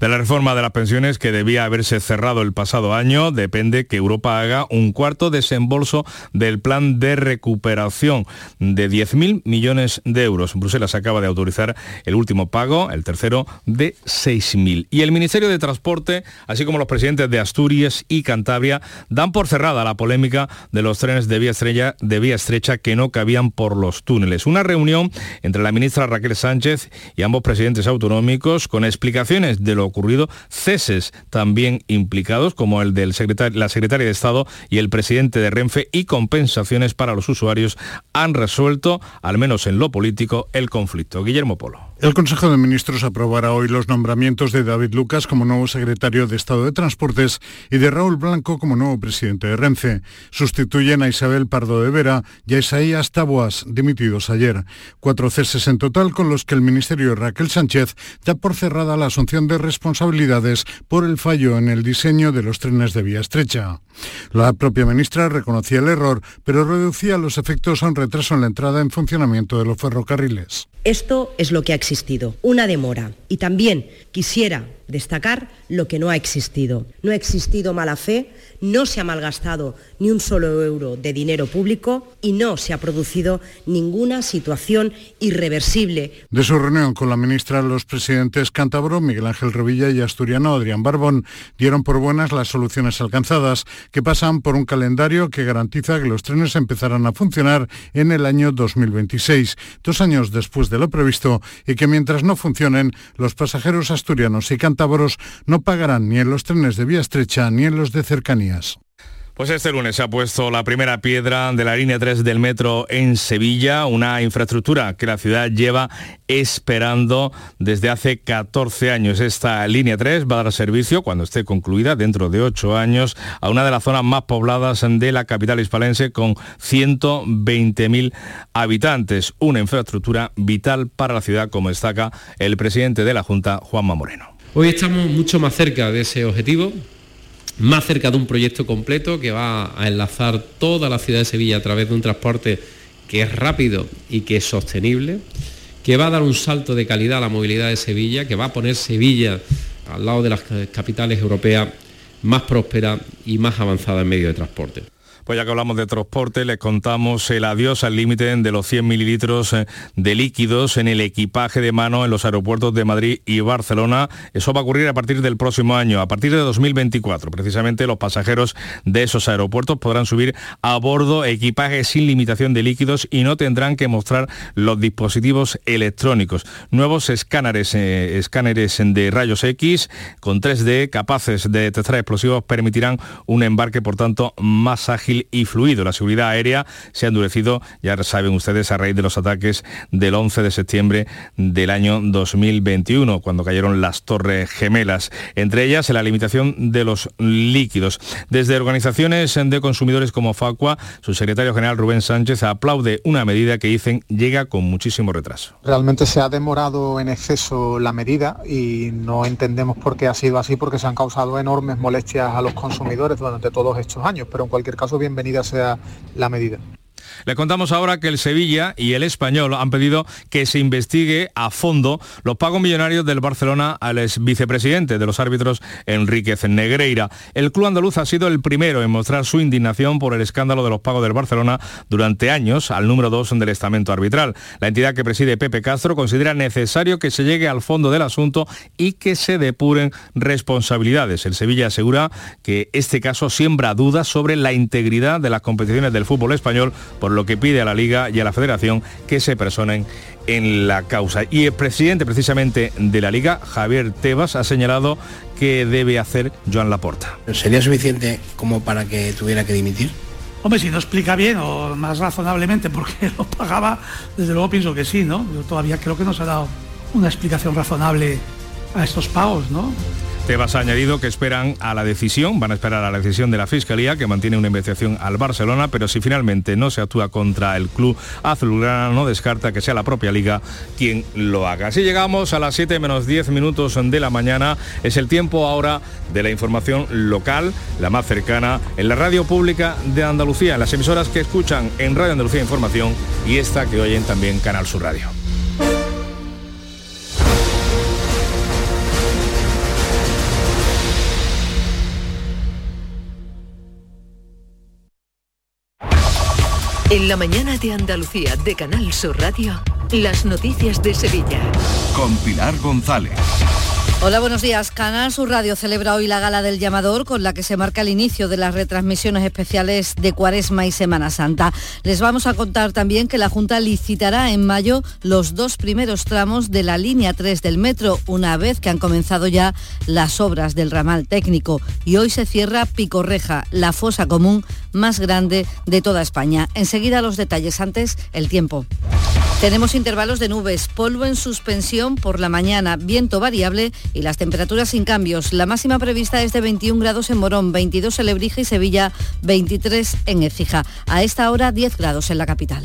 De la reforma de las pensiones que debía haberse cerrado el pasado año depende que Europa haga un cuarto desembolso del plan de recuperación de 10.000 millones de euros. Bruselas acaba de autorizar el último pago, el tercero de 6.000. Y el Ministerio de Transporte, así como los presidentes de Asturias y Cantabria, dan por cerrada la polémica de los trenes de vía, de vía estrecha que no cabían por los túneles. Una reunión entre la ministra Raquel Sánchez y ambos presidentes autonómicos con explicaciones de lo ocurrido, ceses también implicados, como el de la secretaria de Estado y el presidente de Renfe, y compensaciones para los usuarios, han resuelto, al menos en lo político, el conflicto. Guillermo Polo. El Consejo de Ministros aprobará hoy los nombramientos de David Lucas como nuevo secretario de Estado de Transportes y de Raúl Blanco como nuevo presidente de Renfe. Sustituyen a Isabel Pardo de Vera y a Isaías Taboas, dimitidos ayer. Cuatro ceses en total con los que el Ministerio de Raquel Sánchez da por cerrada la asunción de responsabilidades por el fallo en el diseño de los trenes de vía estrecha. La propia ministra reconocía el error, pero reducía los efectos a un retraso en la entrada en funcionamiento de los ferrocarriles. Esto es lo que ha existido, una demora. Y también quisiera destacar lo que no ha existido. No ha existido mala fe, no se ha malgastado ni un solo euro de dinero público y no se ha producido ninguna situación irreversible. De su reunión con la ministra, los presidentes cántabro, Miguel Ángel Revilla y asturiano, Adrián Barbón, dieron por buenas las soluciones alcanzadas, que pasan por un calendario que garantiza que los trenes empezarán a funcionar en el año 2026, dos años después de lo previsto, y que mientras no funcionen, los pasajeros asturianos y cántabros no pagarán ni en los trenes de vía estrecha ni en los de cercanías. Pues este lunes se ha puesto la primera piedra de la línea 3 del metro en Sevilla, una infraestructura que la ciudad lleva esperando desde hace 14 años. Esta línea 3 va a dar servicio, cuando esté concluida, dentro de 8 años, a una de las zonas más pobladas de la capital hispalense con 120.000 habitantes. Una infraestructura vital para la ciudad, como destaca el presidente de la Junta, Juanma Moreno. Hoy estamos mucho más cerca de ese objetivo más cerca de un proyecto completo que va a enlazar toda la ciudad de Sevilla a través de un transporte que es rápido y que es sostenible, que va a dar un salto de calidad a la movilidad de Sevilla, que va a poner Sevilla al lado de las capitales europeas más prósperas y más avanzadas en medio de transporte. Pues ya que hablamos de transporte, les contamos el adiós al límite de los 100 mililitros eh, de líquidos en el equipaje de mano en los aeropuertos de Madrid y Barcelona. Eso va a ocurrir a partir del próximo año, a partir de 2024. Precisamente los pasajeros de esos aeropuertos podrán subir a bordo equipaje sin limitación de líquidos y no tendrán que mostrar los dispositivos electrónicos. Nuevos escáneres, eh, escáneres de rayos X con 3D capaces de detectar explosivos permitirán un embarque, por tanto, más ágil y fluido. La seguridad aérea se ha endurecido, ya saben ustedes, a raíz de los ataques del 11 de septiembre del año 2021, cuando cayeron las torres gemelas, entre ellas la limitación de los líquidos. Desde organizaciones de consumidores como Facua, su secretario general Rubén Sánchez aplaude una medida que dicen llega con muchísimo retraso. Realmente se ha demorado en exceso la medida y no entendemos por qué ha sido así, porque se han causado enormes molestias a los consumidores durante todos estos años, pero en cualquier caso bienvenida sea la medida. Le contamos ahora que el Sevilla y el Español han pedido que se investigue a fondo los pagos millonarios del Barcelona al vicepresidente de los árbitros Enríquez Negreira. El club andaluz ha sido el primero en mostrar su indignación por el escándalo de los pagos del Barcelona durante años al número 2 del estamento arbitral. La entidad que preside Pepe Castro considera necesario que se llegue al fondo del asunto y que se depuren responsabilidades. El Sevilla asegura que este caso siembra dudas sobre la integridad de las competiciones del fútbol español por lo que pide a la Liga y a la Federación que se personen en la causa. Y el presidente precisamente de la Liga, Javier Tebas, ha señalado que debe hacer Joan Laporta. ¿Sería suficiente como para que tuviera que dimitir? Hombre, si no explica bien o más razonablemente por qué lo pagaba, desde luego pienso que sí, ¿no? Yo todavía creo que no se ha dado una explicación razonable a estos pagos, ¿no? Tebas ha añadido que esperan a la decisión, van a esperar a la decisión de la Fiscalía, que mantiene una investigación al Barcelona, pero si finalmente no se actúa contra el club azulgrana, no descarta que sea la propia liga quien lo haga. Así llegamos a las 7 menos 10 minutos de la mañana. Es el tiempo ahora de la información local, la más cercana, en la radio pública de Andalucía, en las emisoras que escuchan en Radio Andalucía Información y esta que oyen también Canal Sur Radio. En la mañana de Andalucía de Canal Sur Radio, las noticias de Sevilla. Con Pilar González. Hola, buenos días. Canal Sur Radio celebra hoy la gala del llamador con la que se marca el inicio de las retransmisiones especiales de Cuaresma y Semana Santa. Les vamos a contar también que la Junta licitará en mayo los dos primeros tramos de la línea 3 del metro, una vez que han comenzado ya las obras del ramal técnico. Y hoy se cierra Picorreja, la fosa común más grande de toda España. Enseguida los detalles, antes el tiempo. Tenemos intervalos de nubes, polvo en suspensión por la mañana, viento variable y las temperaturas sin cambios. La máxima prevista es de 21 grados en Morón, 22 en Lebrija y Sevilla, 23 en Écija. A esta hora 10 grados en la capital.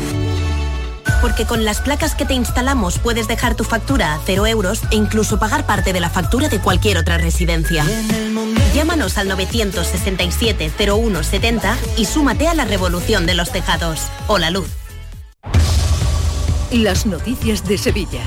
Porque con las placas que te instalamos puedes dejar tu factura a cero euros e incluso pagar parte de la factura de cualquier otra residencia. Llámanos al 967-0170 y súmate a la revolución de los tejados. Hola Luz. Las noticias de Sevilla.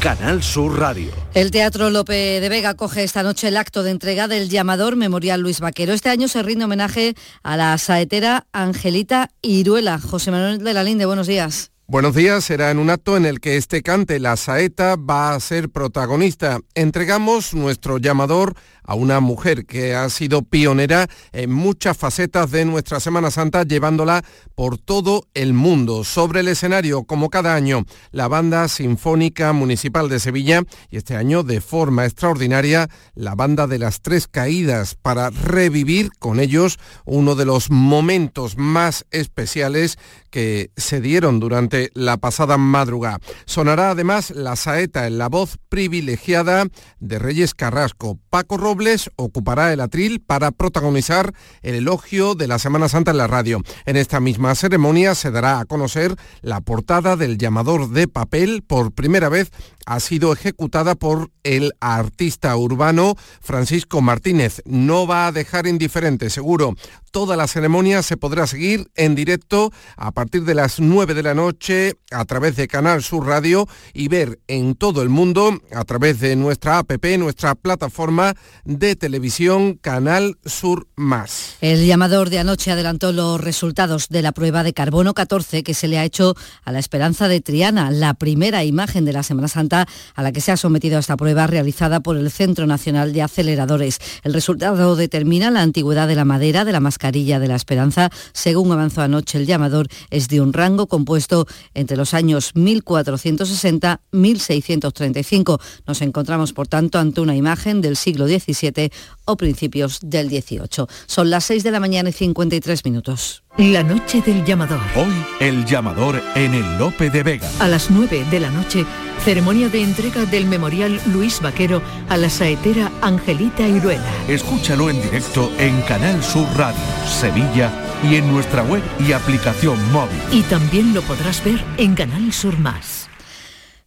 Canal Sur Radio. El Teatro Lope de Vega coge esta noche el acto de entrega del llamador Memorial Luis Vaquero. Este año se rinde homenaje a la saetera Angelita Iruela. José Manuel de la Linde, buenos días. Buenos días, será en un acto en el que este cante, la saeta, va a ser protagonista. Entregamos nuestro llamador a una mujer que ha sido pionera en muchas facetas de nuestra Semana Santa, llevándola por todo el mundo. Sobre el escenario, como cada año, la Banda Sinfónica Municipal de Sevilla y este año de forma extraordinaria la Banda de las Tres Caídas para revivir con ellos uno de los momentos más especiales que se dieron durante la pasada madrugada. Sonará además la saeta en la voz privilegiada de Reyes Carrasco. Paco Robles ocupará el atril para protagonizar el elogio de la Semana Santa en la radio. En esta misma ceremonia se dará a conocer la portada del llamador de papel por primera vez ha sido ejecutada por el artista urbano Francisco Martínez. No va a dejar indiferente, seguro. Toda la ceremonia se podrá seguir en directo a partir de las 9 de la noche a través de Canal Sur Radio y ver en todo el mundo a través de nuestra app, nuestra plataforma de televisión Canal Sur Más. El llamador de anoche adelantó los resultados de la prueba de carbono 14 que se le ha hecho a la Esperanza de Triana, la primera imagen de la Semana Santa a la que se ha sometido a esta prueba realizada por el Centro Nacional de Aceleradores. El resultado determina la antigüedad de la madera de la mascarilla de la Esperanza. Según avanzó anoche el llamador, es de un rango compuesto entre los años 1460-1635. Nos encontramos, por tanto, ante una imagen del siglo XVII o principios del XVIII. Son las 6 de la mañana y 53 minutos. La noche del llamador. Hoy el llamador en el Lope de Vega. A las 9 de la noche, ceremonia de entrega del memorial Luis Vaquero a la saetera Angelita Iruela. Escúchalo en directo en Canal Sur Radio, Sevilla y en nuestra web y aplicación móvil. Y también lo podrás ver en Canal Sur Más.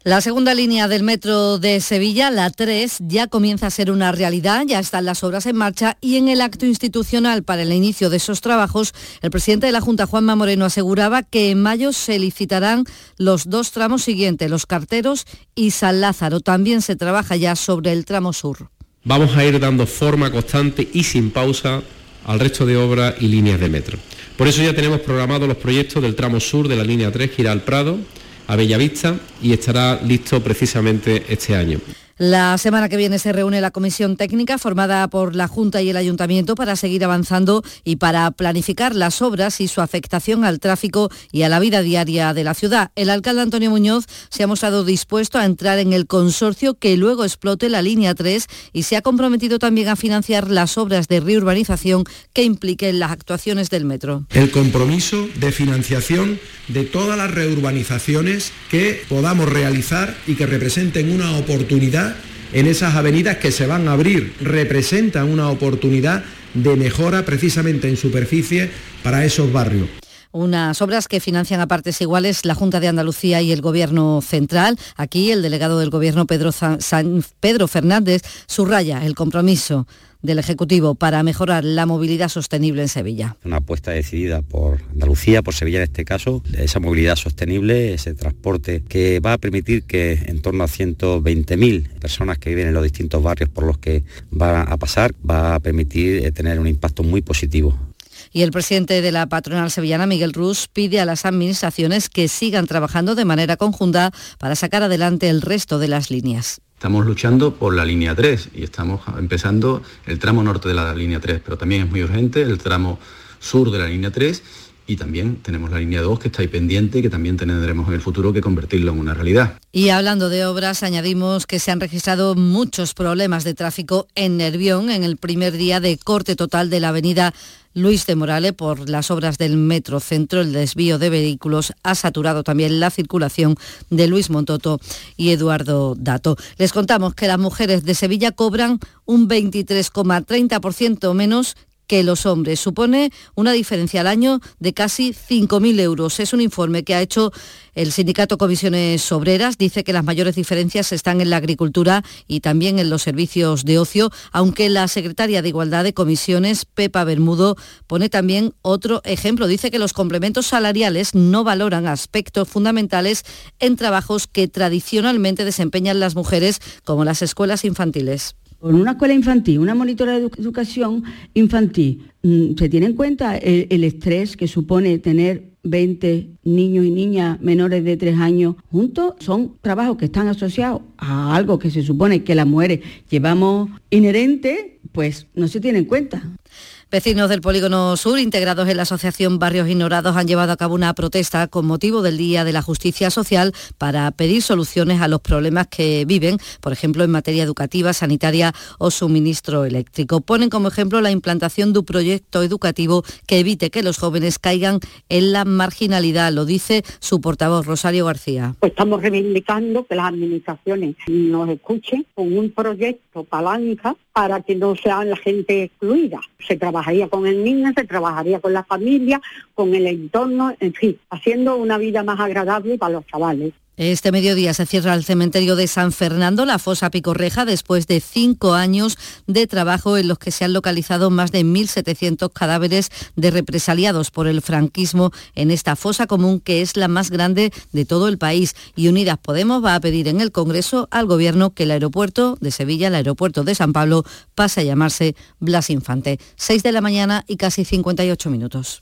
La segunda línea del metro de Sevilla, la 3, ya comienza a ser una realidad, ya están las obras en marcha y en el acto institucional para el inicio de esos trabajos, el presidente de la Junta, Juanma Moreno, aseguraba que en mayo se licitarán los dos tramos siguientes, los carteros y San Lázaro. También se trabaja ya sobre el tramo sur. Vamos a ir dando forma constante y sin pausa al resto de obras y líneas de metro. Por eso ya tenemos programados los proyectos del tramo sur de la línea 3 que irá al Prado, a Bellavista y estará listo precisamente este año. La semana que viene se reúne la comisión técnica formada por la Junta y el Ayuntamiento para seguir avanzando y para planificar las obras y su afectación al tráfico y a la vida diaria de la ciudad. El alcalde Antonio Muñoz se ha mostrado dispuesto a entrar en el consorcio que luego explote la línea 3 y se ha comprometido también a financiar las obras de reurbanización que impliquen las actuaciones del metro. El compromiso de financiación de todas las reurbanizaciones que podamos realizar y que representen una oportunidad en esas avenidas que se van a abrir representan una oportunidad de mejora precisamente en superficie para esos barrios. Unas obras que financian a partes iguales la Junta de Andalucía y el Gobierno Central. Aquí el delegado del Gobierno, Pedro, San, Pedro Fernández, subraya el compromiso del Ejecutivo para mejorar la movilidad sostenible en Sevilla. Una apuesta decidida por Andalucía, por Sevilla en este caso, esa movilidad sostenible, ese transporte que va a permitir que en torno a 120.000 personas que viven en los distintos barrios por los que va a pasar, va a permitir eh, tener un impacto muy positivo y el presidente de la patronal sevillana, Miguel Rus, pide a las administraciones que sigan trabajando de manera conjunta para sacar adelante el resto de las líneas. Estamos luchando por la línea 3 y estamos empezando el tramo norte de la línea 3, pero también es muy urgente el tramo sur de la línea 3 y también tenemos la línea 2 que está ahí pendiente y que también tendremos en el futuro que convertirlo en una realidad. Y hablando de obras, añadimos que se han registrado muchos problemas de tráfico en Nervión en el primer día de corte total de la avenida Luis de Morales por las obras del Metro Centro. El desvío de vehículos ha saturado también la circulación de Luis Montoto y Eduardo Dato. Les contamos que las mujeres de Sevilla cobran un 23,30% menos que los hombres. Supone una diferencia al año de casi 5.000 euros. Es un informe que ha hecho el sindicato Comisiones Obreras. Dice que las mayores diferencias están en la agricultura y también en los servicios de ocio, aunque la secretaria de Igualdad de Comisiones, Pepa Bermudo, pone también otro ejemplo. Dice que los complementos salariales no valoran aspectos fundamentales en trabajos que tradicionalmente desempeñan las mujeres, como las escuelas infantiles con una escuela infantil, una monitora de educación infantil, mm, se tiene en cuenta el, estrés que supone tener 20 niños y niñas menores de 3 años juntos. Son trabajos que están asociados a algo que se supone que las mujeres llevamos inherente, pues no se tiene en cuenta. Vecinos del Polígono Sur, integrados en la Asociación Barrios Ignorados, han llevado a cabo una protesta con motivo del Día de la Justicia Social para pedir soluciones a los problemas que viven, por ejemplo, en materia educativa, sanitaria o suministro eléctrico. Ponen como ejemplo la implantación de un proyecto educativo que evite que los jóvenes caigan en la marginalidad, lo dice su portavoz Rosario García. Pues estamos reivindicando que las administraciones nos escuchen con un proyecto palanca para que no sean la gente excluida. Se trabajaría con el niño, se trabajaría con la familia, con el entorno, en fin, haciendo una vida más agradable para los chavales. Este mediodía se cierra el cementerio de San Fernando, la fosa Picorreja, después de cinco años de trabajo en los que se han localizado más de 1.700 cadáveres de represaliados por el franquismo en esta fosa común que es la más grande de todo el país. Y Unidas Podemos va a pedir en el Congreso al Gobierno que el aeropuerto de Sevilla, el aeropuerto de San Pablo, pase a llamarse Blas Infante. 6 de la mañana y casi 58 minutos.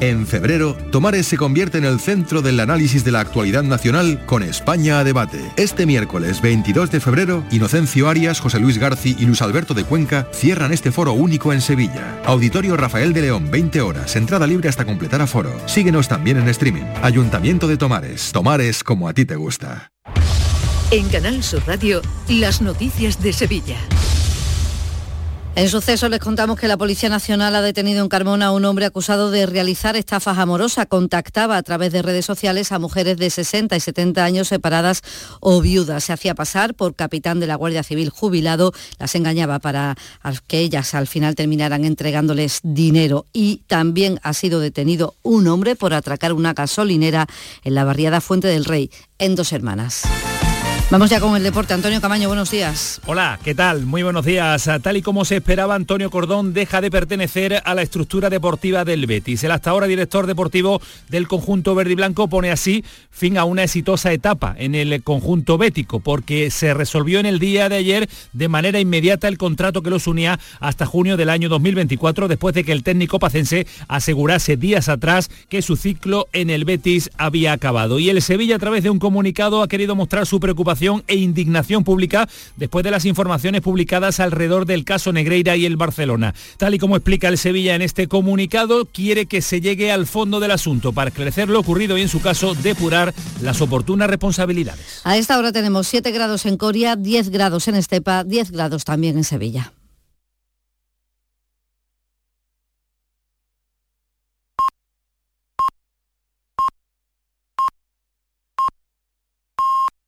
En febrero, Tomares se convierte en el centro del análisis de la actualidad nacional con España a debate. Este miércoles 22 de febrero, Inocencio Arias, José Luis Garci y Luis Alberto de Cuenca cierran este foro único en Sevilla. Auditorio Rafael de León, 20 horas, entrada libre hasta completar aforo. Síguenos también en streaming. Ayuntamiento de Tomares. Tomares como a ti te gusta. En Canal Sur Radio, las noticias de Sevilla. En suceso les contamos que la Policía Nacional ha detenido en Carmona a un hombre acusado de realizar estafas amorosas. Contactaba a través de redes sociales a mujeres de 60 y 70 años separadas o viudas. Se hacía pasar por capitán de la Guardia Civil jubilado. Las engañaba para que ellas al final terminaran entregándoles dinero. Y también ha sido detenido un hombre por atracar una gasolinera en la barriada Fuente del Rey, en Dos Hermanas. Vamos ya con el deporte. Antonio Camaño, buenos días. Hola, ¿qué tal? Muy buenos días. Tal y como se esperaba, Antonio Cordón deja de pertenecer a la estructura deportiva del Betis. El hasta ahora director deportivo del conjunto verde y blanco pone así fin a una exitosa etapa en el conjunto bético, porque se resolvió en el día de ayer de manera inmediata el contrato que los unía hasta junio del año 2024, después de que el técnico pacense asegurase días atrás que su ciclo en el Betis había acabado. Y el Sevilla, a través de un comunicado, ha querido mostrar su e indignación pública después de las informaciones publicadas alrededor del caso Negreira y el Barcelona. Tal y como explica el Sevilla en este comunicado, quiere que se llegue al fondo del asunto para esclarecer lo ocurrido y en su caso depurar las oportunas responsabilidades. A esta hora tenemos 7 grados en Coria, 10 grados en Estepa, 10 grados también en Sevilla.